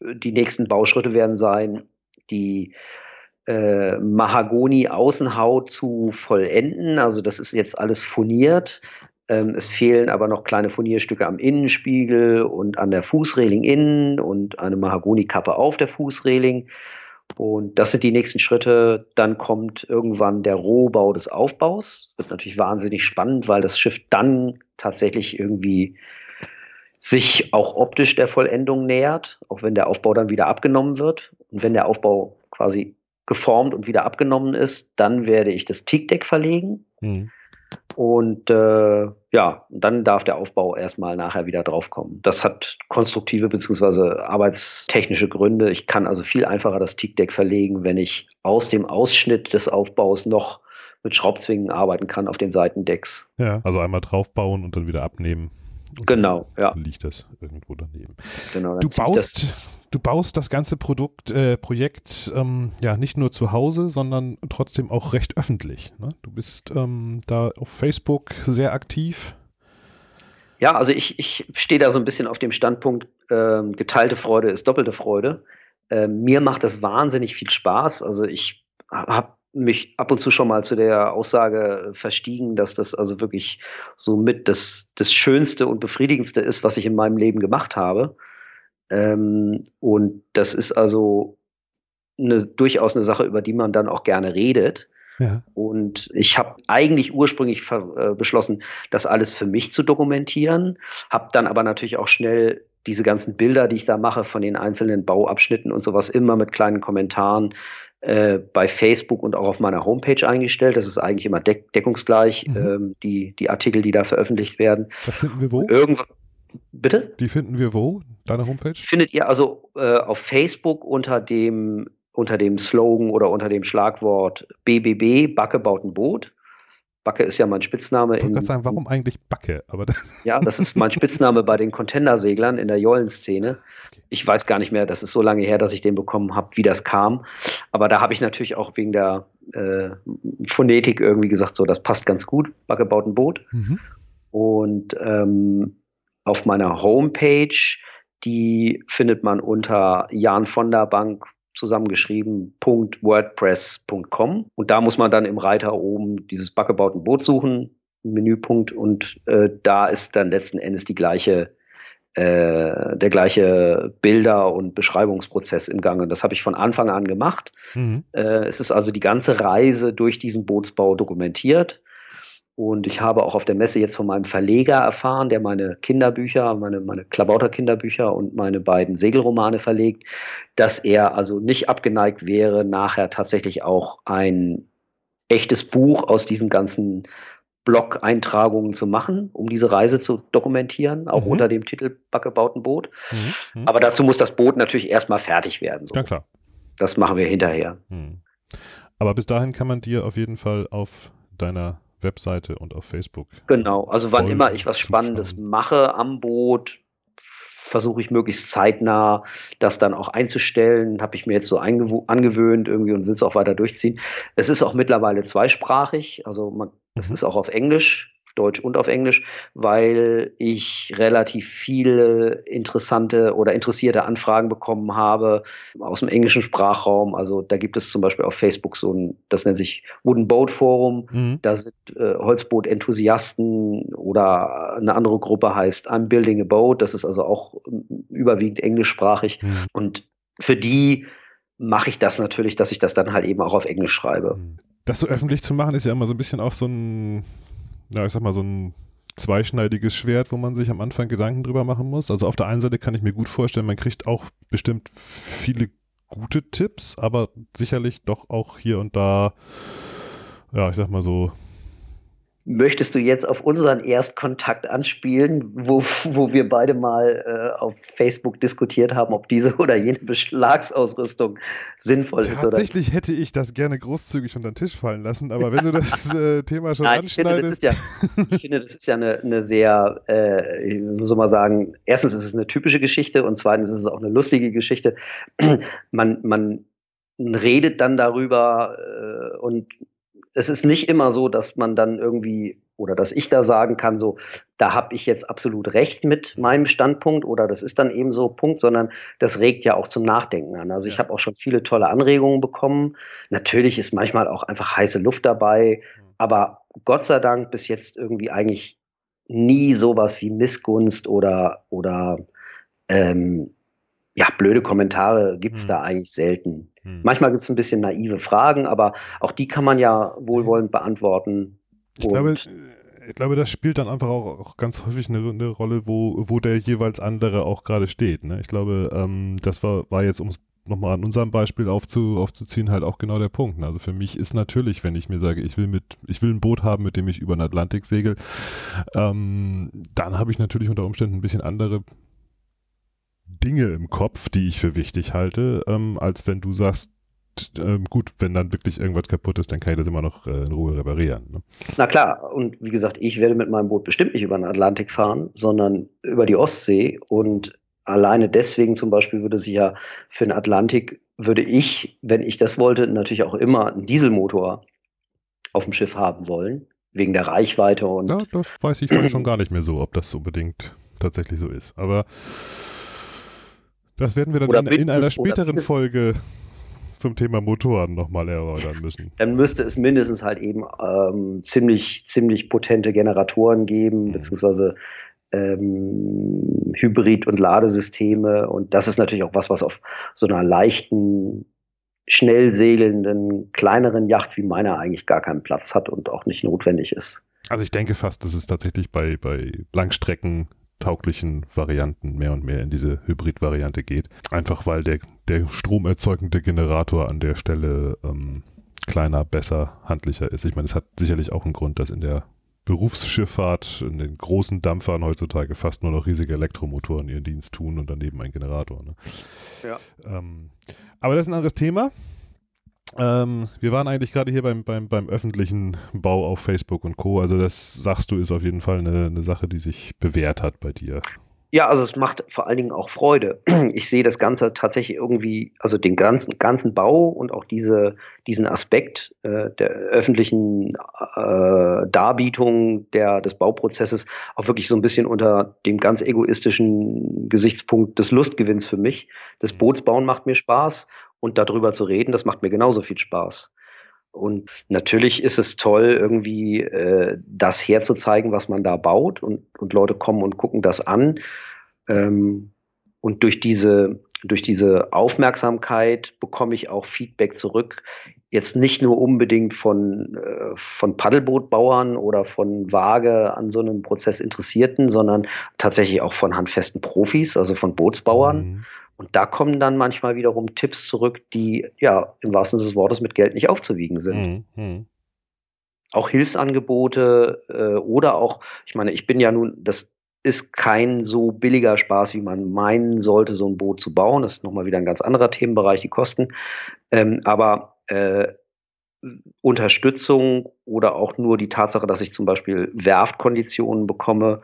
Die nächsten Bauschritte werden sein, die äh, Mahagoni-Außenhaut zu vollenden. Also das ist jetzt alles furniert. Ähm, es fehlen aber noch kleine Furnierstücke am Innenspiegel und an der Fußreling innen und eine Mahagoni-Kappe auf der Fußreling. Und das sind die nächsten Schritte. Dann kommt irgendwann der Rohbau des Aufbaus. Wird natürlich wahnsinnig spannend, weil das Schiff dann tatsächlich irgendwie sich auch optisch der Vollendung nähert, auch wenn der Aufbau dann wieder abgenommen wird. Und wenn der Aufbau quasi geformt und wieder abgenommen ist, dann werde ich das Teakdeck verlegen. Mhm. Und äh, ja, dann darf der Aufbau erstmal nachher wieder draufkommen. Das hat konstruktive bzw. arbeitstechnische Gründe. Ich kann also viel einfacher das Teakdeck verlegen, wenn ich aus dem Ausschnitt des Aufbaus noch mit Schraubzwingen arbeiten kann auf den Seitendecks. Ja, also einmal draufbauen und dann wieder abnehmen. Und genau, ja. Liegt das irgendwo daneben. Genau, du baust, du baust das ganze Produkt, äh, Projekt ähm, ja nicht nur zu Hause, sondern trotzdem auch recht öffentlich. Ne? Du bist ähm, da auf Facebook sehr aktiv. Ja, also ich, ich stehe da so ein bisschen auf dem Standpunkt, äh, geteilte Freude ist doppelte Freude. Äh, mir macht das wahnsinnig viel Spaß. Also ich habe mich ab und zu schon mal zu der Aussage verstiegen, dass das also wirklich so mit das, das Schönste und Befriedigendste ist, was ich in meinem Leben gemacht habe. Ähm, und das ist also eine, durchaus eine Sache, über die man dann auch gerne redet. Ja. Und ich habe eigentlich ursprünglich äh, beschlossen, das alles für mich zu dokumentieren, habe dann aber natürlich auch schnell diese ganzen Bilder, die ich da mache von den einzelnen Bauabschnitten und sowas, immer mit kleinen Kommentaren äh, bei Facebook und auch auf meiner Homepage eingestellt. Das ist eigentlich immer deck deckungsgleich, mhm. ähm, die, die Artikel, die da veröffentlicht werden. Das finden wir wo? Irgendwann. Bitte? Die finden wir wo? Deine Homepage? Findet ihr also äh, auf Facebook unter dem, unter dem Slogan oder unter dem Schlagwort BBB, Backe baut ein Boot. Backe ist ja mein Spitzname. Ich wollte sagen, warum eigentlich Backe? Aber das ja, das ist mein Spitzname bei den Contender-Seglern in der Jollenszene. Okay. Ich weiß gar nicht mehr, das ist so lange her, dass ich den bekommen habe, wie das kam. Aber da habe ich natürlich auch wegen der äh, Phonetik irgendwie gesagt, so, das passt ganz gut. Backe baut ein Boot. Mhm. Und ähm, auf meiner Homepage, die findet man unter Jan von der Bank zusammengeschrieben .wordpress.com und da muss man dann im Reiter oben dieses backebauten Boot suchen, Menüpunkt und äh, da ist dann letzten Endes die gleiche äh, der gleiche Bilder- und Beschreibungsprozess im Gange. Das habe ich von Anfang an gemacht. Mhm. Äh, es ist also die ganze Reise durch diesen Bootsbau dokumentiert. Und ich habe auch auf der Messe jetzt von meinem Verleger erfahren, der meine Kinderbücher, meine, meine Klabauter-Kinderbücher und meine beiden Segelromane verlegt, dass er also nicht abgeneigt wäre, nachher tatsächlich auch ein echtes Buch aus diesen ganzen Blog-Eintragungen zu machen, um diese Reise zu dokumentieren, auch mhm. unter dem Titel Backebauten Boot. Mhm. Mhm. Aber dazu muss das Boot natürlich erstmal fertig werden. So. Ja, klar. Das machen wir hinterher. Mhm. Aber bis dahin kann man dir auf jeden Fall auf deiner Webseite und auf Facebook. Genau, also wann immer ich was Spannendes mache am Boot, versuche ich möglichst zeitnah das dann auch einzustellen. Habe ich mir jetzt so angewöhnt irgendwie und will es auch weiter durchziehen. Es ist auch mittlerweile zweisprachig, also man, mhm. es ist auch auf Englisch Deutsch und auf Englisch, weil ich relativ viele interessante oder interessierte Anfragen bekommen habe aus dem englischen Sprachraum. Also da gibt es zum Beispiel auf Facebook so ein, das nennt sich Wooden Boat Forum. Mhm. Da sind äh, Holzboot-Enthusiasten oder eine andere Gruppe heißt I'm Building a Boat. Das ist also auch überwiegend englischsprachig. Mhm. Und für die mache ich das natürlich, dass ich das dann halt eben auch auf Englisch schreibe. Mhm. Das so öffentlich zu machen, ist ja immer so ein bisschen auch so ein ja, ich sag mal, so ein zweischneidiges Schwert, wo man sich am Anfang Gedanken drüber machen muss. Also auf der einen Seite kann ich mir gut vorstellen, man kriegt auch bestimmt viele gute Tipps, aber sicherlich doch auch hier und da, ja, ich sag mal so, Möchtest du jetzt auf unseren Erstkontakt anspielen, wo, wo wir beide mal äh, auf Facebook diskutiert haben, ob diese oder jene Beschlagsausrüstung sinnvoll ist? Tatsächlich hätte ich das gerne großzügig unter den Tisch fallen lassen, aber wenn du das äh, Thema schon Nein, anschneidest. Ich finde, das ist ja, finde, das ist ja eine, eine sehr, äh, ich muss mal sagen, erstens ist es eine typische Geschichte und zweitens ist es auch eine lustige Geschichte. man, man redet dann darüber äh, und es ist nicht immer so, dass man dann irgendwie oder dass ich da sagen kann, so, da habe ich jetzt absolut recht mit meinem Standpunkt oder das ist dann eben so Punkt, sondern das regt ja auch zum Nachdenken an. Also ich habe auch schon viele tolle Anregungen bekommen. Natürlich ist manchmal auch einfach heiße Luft dabei, aber Gott sei Dank bis jetzt irgendwie eigentlich nie sowas wie Missgunst oder, oder ähm, ja, blöde Kommentare gibt's hm. da eigentlich selten. Hm. Manchmal gibt's ein bisschen naive Fragen, aber auch die kann man ja wohlwollend beantworten. Ich glaube, ich glaube, das spielt dann einfach auch, auch ganz häufig eine, eine, Rolle, wo, wo der jeweils andere auch gerade steht. Ne? Ich glaube, ähm, das war, war jetzt, um es nochmal an unserem Beispiel aufzu, aufzuziehen, halt auch genau der Punkt. Ne? Also für mich ist natürlich, wenn ich mir sage, ich will mit, ich will ein Boot haben, mit dem ich über den Atlantik segel, ähm, dann habe ich natürlich unter Umständen ein bisschen andere Dinge im Kopf, die ich für wichtig halte, ähm, als wenn du sagst, ähm, gut, wenn dann wirklich irgendwas kaputt ist, dann kann ich das immer noch äh, in Ruhe reparieren. Ne? Na klar, und wie gesagt, ich werde mit meinem Boot bestimmt nicht über den Atlantik fahren, sondern über die Ostsee und alleine deswegen zum Beispiel würde sich ja für den Atlantik, würde ich, wenn ich das wollte, natürlich auch immer einen Dieselmotor auf dem Schiff haben wollen, wegen der Reichweite und. Ja, das weiß ich schon gar nicht mehr so, ob das unbedingt tatsächlich so ist. Aber das werden wir dann in, in, einer späteren Folge zum Thema Motoren nochmal erläutern müssen. Dann müsste es mindestens halt eben ähm, ziemlich, ziemlich potente Generatoren geben, mhm. beziehungsweise ähm, Hybrid- und Ladesysteme. Und das ist natürlich auch was, was auf so einer leichten, schnell segelnden, kleineren Yacht wie meiner eigentlich gar keinen Platz hat und auch nicht notwendig ist. Also ich denke fast, dass es tatsächlich bei, bei Langstrecken tauglichen Varianten mehr und mehr in diese Hybrid-Variante geht. Einfach weil der, der stromerzeugende Generator an der Stelle ähm, kleiner, besser, handlicher ist. Ich meine, es hat sicherlich auch einen Grund, dass in der Berufsschifffahrt, in den großen Dampfern heutzutage fast nur noch riesige Elektromotoren ihren Dienst tun und daneben ein Generator. Ne? Ja. Ähm, aber das ist ein anderes Thema. Ähm, wir waren eigentlich gerade hier beim, beim, beim öffentlichen Bau auf Facebook und Co. Also das sagst du, ist auf jeden Fall eine, eine Sache, die sich bewährt hat bei dir. Ja, also es macht vor allen Dingen auch Freude. Ich sehe das Ganze tatsächlich irgendwie, also den ganzen, ganzen Bau und auch diese, diesen Aspekt äh, der öffentlichen äh, Darbietung der, des Bauprozesses auch wirklich so ein bisschen unter dem ganz egoistischen Gesichtspunkt des Lustgewinns für mich. Das mhm. Bootsbauen macht mir Spaß und darüber zu reden, das macht mir genauso viel Spaß. Und natürlich ist es toll, irgendwie äh, das herzuzeigen, was man da baut und, und Leute kommen und gucken das an. Ähm, und durch diese, durch diese Aufmerksamkeit bekomme ich auch Feedback zurück. Jetzt nicht nur unbedingt von, äh, von Paddelbootbauern oder von vage an so einem Prozess Interessierten, sondern tatsächlich auch von handfesten Profis, also von Bootsbauern. Mhm. Und da kommen dann manchmal wiederum Tipps zurück, die ja im wahrsten Sinne des Wortes mit Geld nicht aufzuwiegen sind. Mhm. Auch Hilfsangebote äh, oder auch, ich meine, ich bin ja nun, das ist kein so billiger Spaß, wie man meinen sollte, so ein Boot zu bauen. Das ist nochmal wieder ein ganz anderer Themenbereich, die Kosten. Ähm, aber äh, Unterstützung oder auch nur die Tatsache, dass ich zum Beispiel Werftkonditionen bekomme,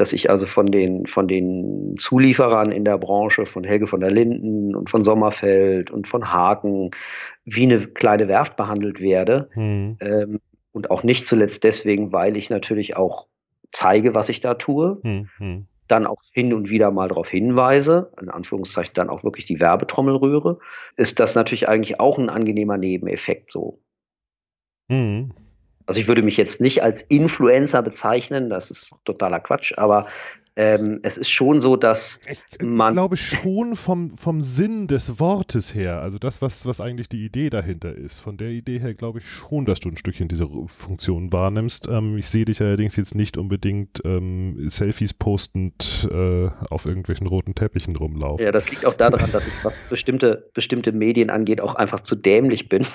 dass ich also von den, von den Zulieferern in der Branche, von Helge von der Linden und von Sommerfeld und von Haken, wie eine kleine Werft behandelt werde, hm. ähm, und auch nicht zuletzt deswegen, weil ich natürlich auch zeige, was ich da tue. Mhm. Dann auch hin und wieder mal darauf hinweise, in Anführungszeichen dann auch wirklich die Werbetrommel rühre, ist das natürlich eigentlich auch ein angenehmer Nebeneffekt so. Mhm. Also ich würde mich jetzt nicht als Influencer bezeichnen, das ist totaler Quatsch, aber ähm, es ist schon so, dass ich, man. Ich glaube schon vom, vom Sinn des Wortes her, also das, was, was eigentlich die Idee dahinter ist, von der Idee her glaube ich schon, dass du ein Stückchen diese Funktion wahrnimmst. Ähm, ich sehe dich allerdings jetzt nicht unbedingt ähm, Selfies postend äh, auf irgendwelchen roten Teppichen rumlaufen. Ja, das liegt auch daran, dass ich, was bestimmte, bestimmte Medien angeht, auch einfach zu dämlich bin.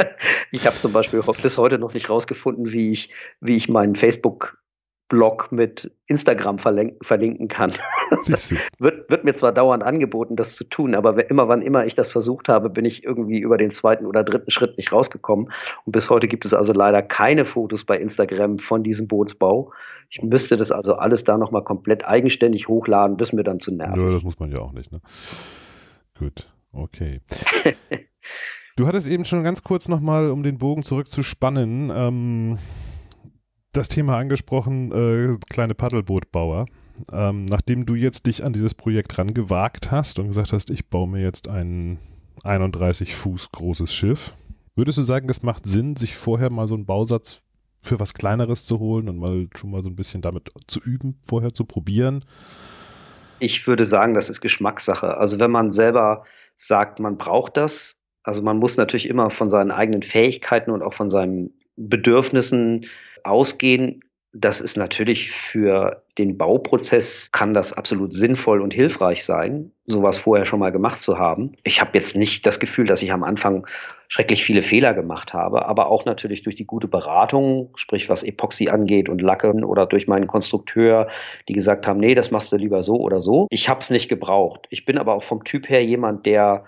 ich habe zum Beispiel bis heute noch nicht rausgefunden, wie ich, wie ich meinen Facebook Blog mit Instagram verlinken kann. wird, wird mir zwar dauernd angeboten, das zu tun, aber immer wann immer ich das versucht habe, bin ich irgendwie über den zweiten oder dritten Schritt nicht rausgekommen. Und bis heute gibt es also leider keine Fotos bei Instagram von diesem Bootsbau. Ich müsste das also alles da nochmal komplett eigenständig hochladen, das mir dann zu nervig. Ja, das muss man ja auch nicht. Ne? Gut, okay. du hattest eben schon ganz kurz nochmal, um den Bogen zurückzuspannen, ähm, das Thema angesprochen, äh, kleine Paddelbootbauer. Ähm, nachdem du jetzt dich an dieses Projekt rangewagt hast und gesagt hast, ich baue mir jetzt ein 31 Fuß großes Schiff, würdest du sagen, es macht Sinn, sich vorher mal so einen Bausatz für was Kleineres zu holen und mal schon mal so ein bisschen damit zu üben, vorher zu probieren? Ich würde sagen, das ist Geschmackssache. Also wenn man selber sagt, man braucht das, also man muss natürlich immer von seinen eigenen Fähigkeiten und auch von seinen Bedürfnissen ausgehen, das ist natürlich für den Bauprozess kann das absolut sinnvoll und hilfreich sein, sowas vorher schon mal gemacht zu haben. Ich habe jetzt nicht das Gefühl, dass ich am Anfang schrecklich viele Fehler gemacht habe, aber auch natürlich durch die gute Beratung, sprich was Epoxy angeht und Lacken oder durch meinen Konstrukteur, die gesagt haben, nee, das machst du lieber so oder so. Ich habe es nicht gebraucht. Ich bin aber auch vom Typ her jemand, der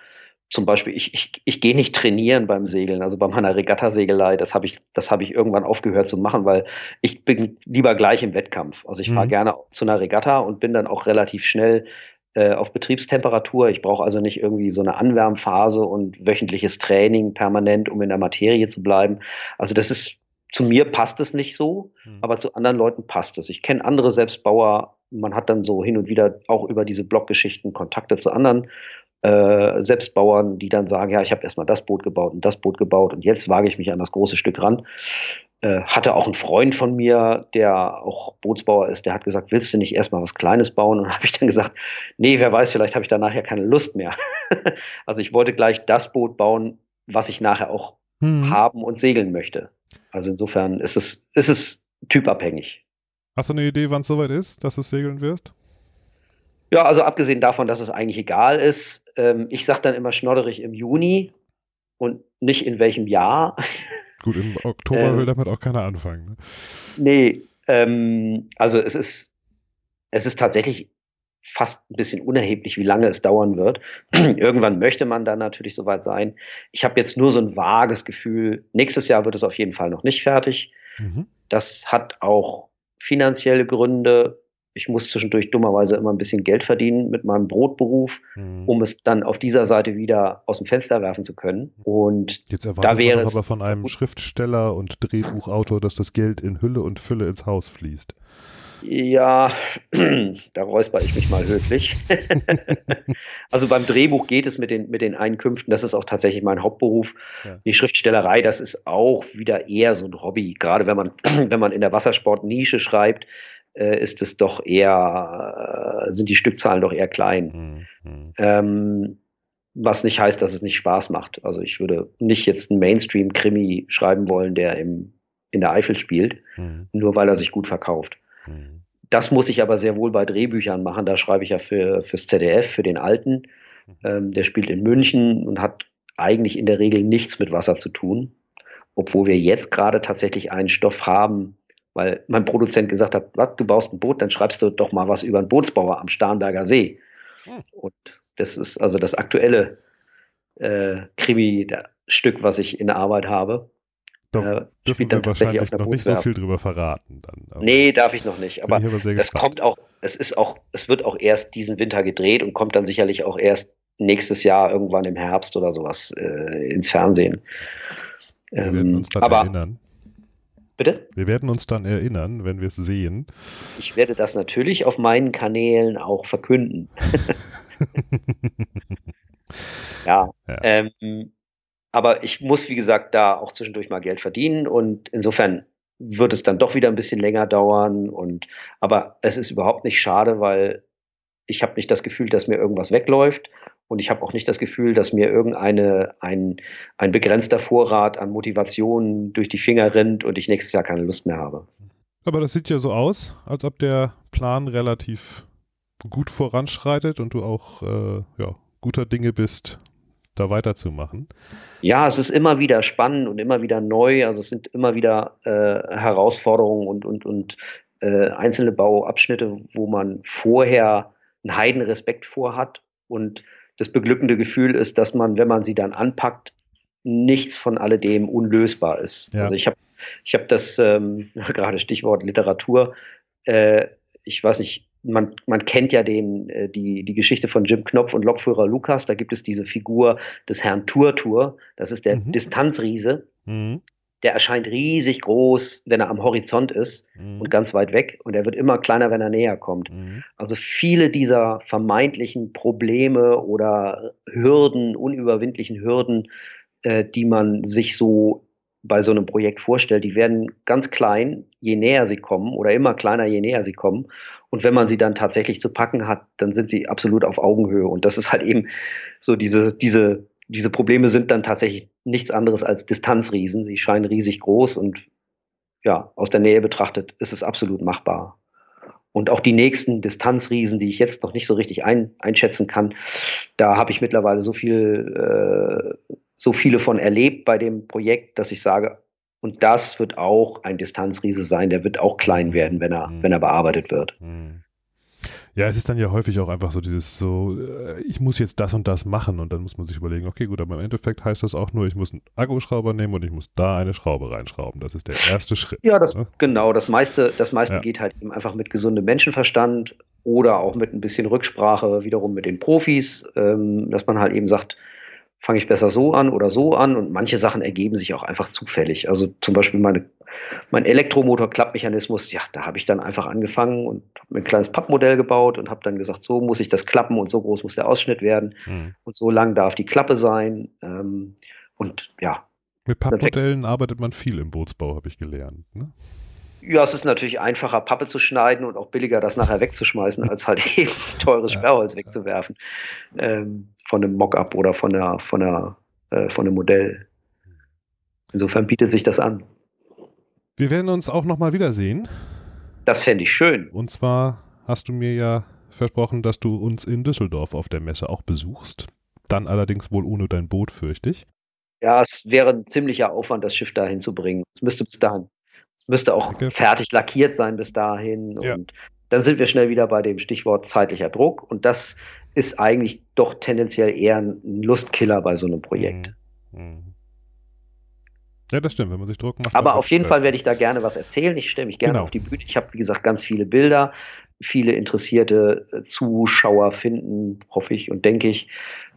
zum Beispiel, ich, ich, ich gehe nicht trainieren beim Segeln, also bei meiner Regattasegelei, das habe ich, das habe ich irgendwann aufgehört zu machen, weil ich bin lieber gleich im Wettkampf. Also ich mhm. fahre gerne zu einer Regatta und bin dann auch relativ schnell äh, auf Betriebstemperatur. Ich brauche also nicht irgendwie so eine Anwärmphase und wöchentliches Training permanent, um in der Materie zu bleiben. Also das ist, zu mir passt es nicht so, mhm. aber zu anderen Leuten passt es. Ich kenne andere Selbstbauer, man hat dann so hin und wieder auch über diese Bloggeschichten Kontakte zu anderen äh, Selbstbauern, die dann sagen, ja, ich habe erstmal das Boot gebaut und das Boot gebaut und jetzt wage ich mich an das große Stück ran. Äh, hatte auch ein Freund von mir, der auch Bootsbauer ist, der hat gesagt, willst du nicht erstmal was Kleines bauen? Und habe ich dann gesagt, nee, wer weiß, vielleicht habe ich da nachher keine Lust mehr. also ich wollte gleich das Boot bauen, was ich nachher auch hm. haben und segeln möchte. Also insofern ist es, ist es typabhängig. Hast du eine Idee, wann es soweit ist, dass du segeln wirst? Ja, also abgesehen davon, dass es eigentlich egal ist, ähm, ich sage dann immer schnodderig im Juni und nicht in welchem Jahr. Gut, im Oktober ähm, will damit auch keiner anfangen. Ne? Nee, ähm, also es ist, es ist tatsächlich fast ein bisschen unerheblich, wie lange es dauern wird. Irgendwann möchte man dann natürlich soweit sein. Ich habe jetzt nur so ein vages Gefühl, nächstes Jahr wird es auf jeden Fall noch nicht fertig. Mhm. Das hat auch finanzielle Gründe ich muss zwischendurch dummerweise immer ein bisschen Geld verdienen mit meinem Brotberuf, mhm. um es dann auf dieser Seite wieder aus dem Fenster werfen zu können. Und jetzt erwartet da wäre man aber von einem Schriftsteller und Drehbuchautor, dass das Geld in Hülle und Fülle ins Haus fließt. Ja, da räusper ich mich mal höflich. also beim Drehbuch geht es mit den, mit den Einkünften. Das ist auch tatsächlich mein Hauptberuf. Ja. Die Schriftstellerei, das ist auch wieder eher so ein Hobby. Gerade wenn man, wenn man in der Wassersportnische schreibt, ist es doch eher, äh, sind die Stückzahlen doch eher klein. Mhm. Ähm, was nicht heißt, dass es nicht Spaß macht. Also ich würde nicht jetzt einen Mainstream-Krimi schreiben wollen, der im, in der Eifel spielt, mhm. nur weil er sich gut verkauft. Mhm. Das muss ich aber sehr wohl bei Drehbüchern machen. Da schreibe ich ja für, fürs ZDF, für den Alten. Mhm. Ähm, der spielt in München und hat eigentlich in der Regel nichts mit Wasser zu tun. Obwohl wir jetzt gerade tatsächlich einen Stoff haben, weil mein Produzent gesagt hat, was, du baust ein Boot, dann schreibst du doch mal was über einen Bootsbauer am Starnberger See. Hm. Und das ist also das aktuelle äh, Krimi-Stück, was ich in der Arbeit habe. Da äh, dürfen wir wahrscheinlich noch nicht so viel drüber verraten. Dann. Aber nee, darf ich noch nicht. Aber, aber das kommt auch, es ist auch, es wird auch erst diesen Winter gedreht und kommt dann sicherlich auch erst nächstes Jahr irgendwann im Herbst oder sowas äh, ins Fernsehen. Wir werden ähm, uns dann aber, erinnern. Bitte? Wir werden uns dann erinnern, wenn wir es sehen. Ich werde das natürlich auf meinen Kanälen auch verkünden. ja. ja. Ähm, aber ich muss, wie gesagt, da auch zwischendurch mal Geld verdienen und insofern wird es dann doch wieder ein bisschen länger dauern. Und aber es ist überhaupt nicht schade, weil ich habe nicht das Gefühl, dass mir irgendwas wegläuft und ich habe auch nicht das Gefühl, dass mir irgendeine ein, ein begrenzter Vorrat an Motivation durch die Finger rennt und ich nächstes Jahr keine Lust mehr habe. Aber das sieht ja so aus, als ob der Plan relativ gut voranschreitet und du auch äh, ja, guter Dinge bist, da weiterzumachen. Ja, es ist immer wieder spannend und immer wieder neu. Also es sind immer wieder äh, Herausforderungen und, und, und äh, einzelne Bauabschnitte, wo man vorher einen Heidenrespekt vor hat und das beglückende Gefühl ist, dass man, wenn man sie dann anpackt, nichts von alledem unlösbar ist. Ja. Also ich habe ich hab das, ähm, gerade Stichwort Literatur, äh, ich weiß nicht, man, man kennt ja den, äh, die, die Geschichte von Jim Knopf und Lokführer Lukas. Da gibt es diese Figur des Herrn Turtur. Das ist der mhm. Distanzriese. Mhm der erscheint riesig groß, wenn er am Horizont ist mhm. und ganz weit weg. Und er wird immer kleiner, wenn er näher kommt. Mhm. Also viele dieser vermeintlichen Probleme oder Hürden, unüberwindlichen Hürden, äh, die man sich so bei so einem Projekt vorstellt, die werden ganz klein, je näher sie kommen oder immer kleiner, je näher sie kommen. Und wenn man sie dann tatsächlich zu packen hat, dann sind sie absolut auf Augenhöhe. Und das ist halt eben so diese, diese diese Probleme sind dann tatsächlich nichts anderes als Distanzriesen. Sie scheinen riesig groß und ja, aus der Nähe betrachtet ist es absolut machbar. Und auch die nächsten Distanzriesen, die ich jetzt noch nicht so richtig ein, einschätzen kann, da habe ich mittlerweile so viel, äh, so viele von erlebt bei dem Projekt, dass ich sage, und das wird auch ein Distanzriese sein, der wird auch klein werden, wenn er, mhm. wenn er bearbeitet wird. Mhm. Ja, es ist dann ja häufig auch einfach so dieses so, äh, ich muss jetzt das und das machen und dann muss man sich überlegen, okay, gut, aber im Endeffekt heißt das auch nur, ich muss einen Akkuschrauber nehmen und ich muss da eine Schraube reinschrauben. Das ist der erste Schritt. Ja, das, ne? genau. Das meiste, das meiste ja. geht halt eben einfach mit gesundem Menschenverstand oder auch mit ein bisschen Rücksprache wiederum mit den Profis, ähm, dass man halt eben sagt, fange ich besser so an oder so an und manche Sachen ergeben sich auch einfach zufällig. Also zum Beispiel meine, mein Elektromotor-Klappmechanismus, ja, da habe ich dann einfach angefangen und habe ein kleines Pappmodell gebaut und habe dann gesagt, so muss ich das klappen und so groß muss der Ausschnitt werden mhm. und so lang darf die Klappe sein ähm, und ja. Mit Pappmodellen arbeitet man viel im Bootsbau, habe ich gelernt. Ne? Ja, es ist natürlich einfacher, Pappe zu schneiden und auch billiger, das nachher wegzuschmeißen, als halt eben teures Sperrholz wegzuwerfen. Ähm, von einem Mockup oder von, der, von, der, äh, von einem Modell. Insofern bietet sich das an. Wir werden uns auch nochmal wiedersehen. Das fände ich schön. Und zwar hast du mir ja versprochen, dass du uns in Düsseldorf auf der Messe auch besuchst. Dann allerdings wohl ohne dein Boot, fürchte ich. Ja, es wäre ein ziemlicher Aufwand, das Schiff dahin zu bringen. Es müsste bis dahin, müsste auch Danke. fertig lackiert sein bis dahin. Ja. Und dann sind wir schnell wieder bei dem Stichwort zeitlicher Druck. Und das ist eigentlich doch tendenziell eher ein Lustkiller bei so einem Projekt. Mhm. mhm. Ja, das stimmt, wenn man sich Druck macht. Aber auf jeden Fall werde ich da gerne was erzählen. Ich stelle mich gerne genau. auf die Bühne. Ich habe, wie gesagt, ganz viele Bilder, viele interessierte äh, Zuschauer finden, hoffe ich und denke ich.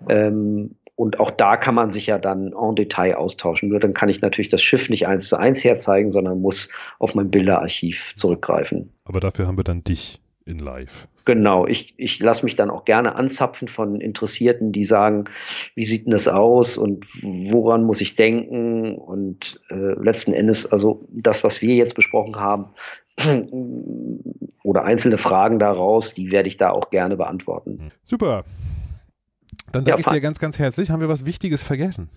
Ähm, und auch da kann man sich ja dann en Detail austauschen. Nur dann kann ich natürlich das Schiff nicht eins zu eins herzeigen, sondern muss auf mein Bilderarchiv zurückgreifen. Aber dafür haben wir dann dich in live. Genau, ich, ich lasse mich dann auch gerne anzapfen von Interessierten, die sagen, wie sieht denn das aus und woran muss ich denken? Und äh, letzten Endes, also das, was wir jetzt besprochen haben, oder einzelne Fragen daraus, die werde ich da auch gerne beantworten. Super. Dann danke ja, ich dir ganz, ganz herzlich. Haben wir was Wichtiges vergessen?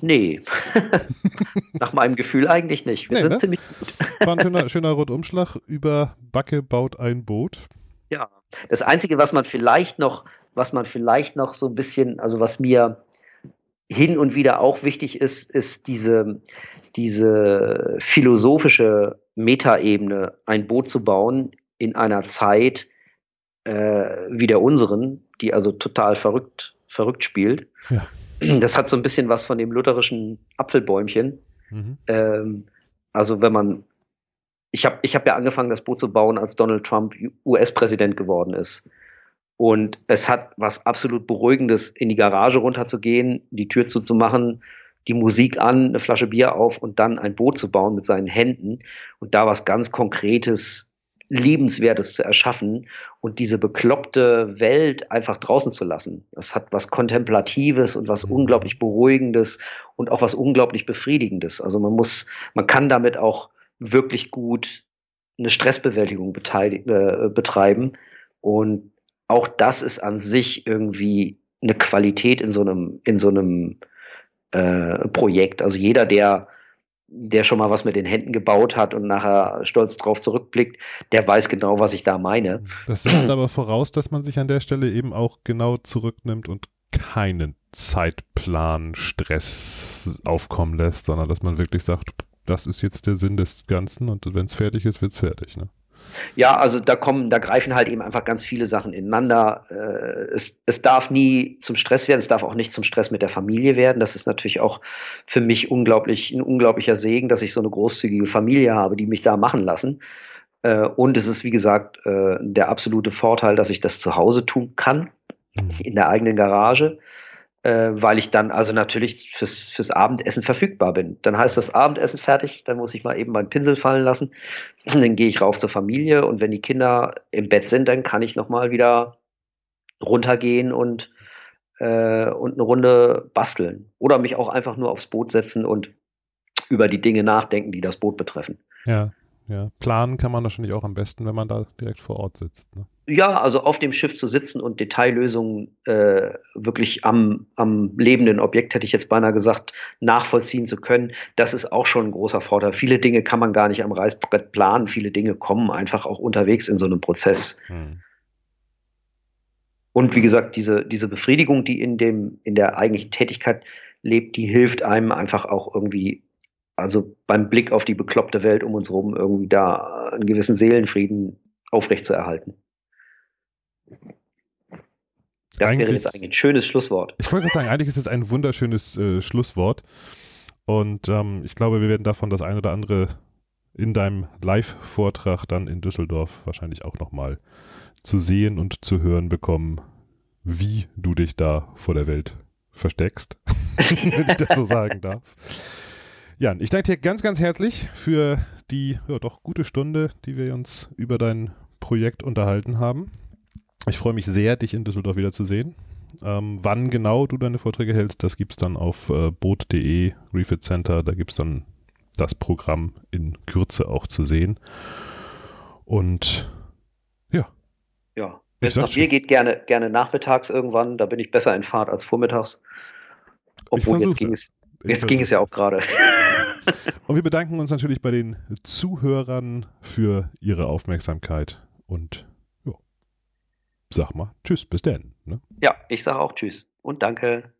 Nee. Nach meinem Gefühl eigentlich nicht. Wir nee, sind ne? ziemlich gut. War ein schöner, schöner Rundumschlag. Über Backe baut ein Boot. Ja. Das Einzige, was man vielleicht noch, was man vielleicht noch so ein bisschen, also was mir hin und wieder auch wichtig ist, ist diese, diese philosophische Metaebene, ein Boot zu bauen in einer Zeit äh, wie der unseren, die also total verrückt, verrückt spielt. Ja das hat so ein bisschen was von dem lutherischen Apfelbäumchen. Mhm. Ähm, also wenn man, ich habe ich hab ja angefangen, das Boot zu bauen, als Donald Trump US-Präsident geworden ist. Und es hat was absolut Beruhigendes, in die Garage runterzugehen, die Tür zuzumachen, die Musik an, eine Flasche Bier auf und dann ein Boot zu bauen mit seinen Händen und da was ganz Konkretes, Liebenswertes zu erschaffen und diese bekloppte Welt einfach draußen zu lassen. Das hat was Kontemplatives und was mhm. unglaublich Beruhigendes und auch was unglaublich Befriedigendes. Also man muss, man kann damit auch wirklich gut eine Stressbewältigung äh, betreiben und auch das ist an sich irgendwie eine Qualität in so einem, in so einem äh, Projekt. Also jeder, der, der schon mal was mit den Händen gebaut hat und nachher stolz drauf zurückblickt, der weiß genau, was ich da meine. Das setzt aber voraus, dass man sich an der Stelle eben auch genau zurücknimmt und keinen Zeitplan, Stress aufkommen lässt, sondern dass man wirklich sagt, das ist jetzt der Sinn des Ganzen und wenn es fertig ist, wird es fertig. Ne? Ja, also da kommen, da greifen halt eben einfach ganz viele Sachen ineinander. Äh, es, es darf nie zum Stress werden, es darf auch nicht zum Stress mit der Familie werden. Das ist natürlich auch für mich unglaublich, ein unglaublicher Segen, dass ich so eine großzügige Familie habe, die mich da machen lassen. Äh, und es ist, wie gesagt, äh, der absolute Vorteil, dass ich das zu Hause tun kann, mhm. in der eigenen Garage äh, weil ich dann also natürlich fürs, fürs Abendessen verfügbar bin. Dann heißt das Abendessen fertig, dann muss ich mal eben meinen Pinsel fallen lassen. Dann gehe ich rauf zur Familie und wenn die Kinder im Bett sind, dann kann ich nochmal wieder runtergehen und, äh, und eine Runde basteln. Oder mich auch einfach nur aufs Boot setzen und über die Dinge nachdenken, die das Boot betreffen. Ja, ja. Planen kann man wahrscheinlich auch am besten, wenn man da direkt vor Ort sitzt. Ne? Ja, also auf dem Schiff zu sitzen und Detaillösungen äh, wirklich am, am lebenden Objekt, hätte ich jetzt beinahe gesagt, nachvollziehen zu können, das ist auch schon ein großer Vorteil. Viele Dinge kann man gar nicht am Reißbrett planen, viele Dinge kommen einfach auch unterwegs in so einem Prozess. Hm. Und wie gesagt, diese, diese Befriedigung, die in, dem, in der eigentlichen Tätigkeit lebt, die hilft einem einfach auch irgendwie, also beim Blick auf die bekloppte Welt um uns herum, irgendwie da einen gewissen Seelenfrieden aufrechtzuerhalten. Das wäre jetzt eigentlich ein schönes Schlusswort. Ich wollte gerade sagen, eigentlich ist es ein wunderschönes äh, Schlusswort. Und ähm, ich glaube, wir werden davon das eine oder andere in deinem Live-Vortrag dann in Düsseldorf wahrscheinlich auch nochmal zu sehen und zu hören bekommen, wie du dich da vor der Welt versteckst, wenn ich das so sagen darf. Jan, ich danke dir ganz, ganz herzlich für die ja, doch gute Stunde, die wir uns über dein Projekt unterhalten haben. Ich freue mich sehr, dich in Düsseldorf wieder zu sehen. Ähm, wann genau du deine Vorträge hältst, das gibt es dann auf äh, boot.de, Refit Center, da gibt es dann das Programm in Kürze auch zu sehen. Und ja. Ja, wenn es nach mir geht, gerne, gerne nachmittags irgendwann, da bin ich besser in Fahrt als vormittags. Obwohl jetzt ging es, jetzt ging es ja auch gerade. Und wir bedanken uns natürlich bei den Zuhörern für ihre Aufmerksamkeit und sag mal Tschüss, bis denn. Ne? Ja, ich sage auch Tschüss und danke.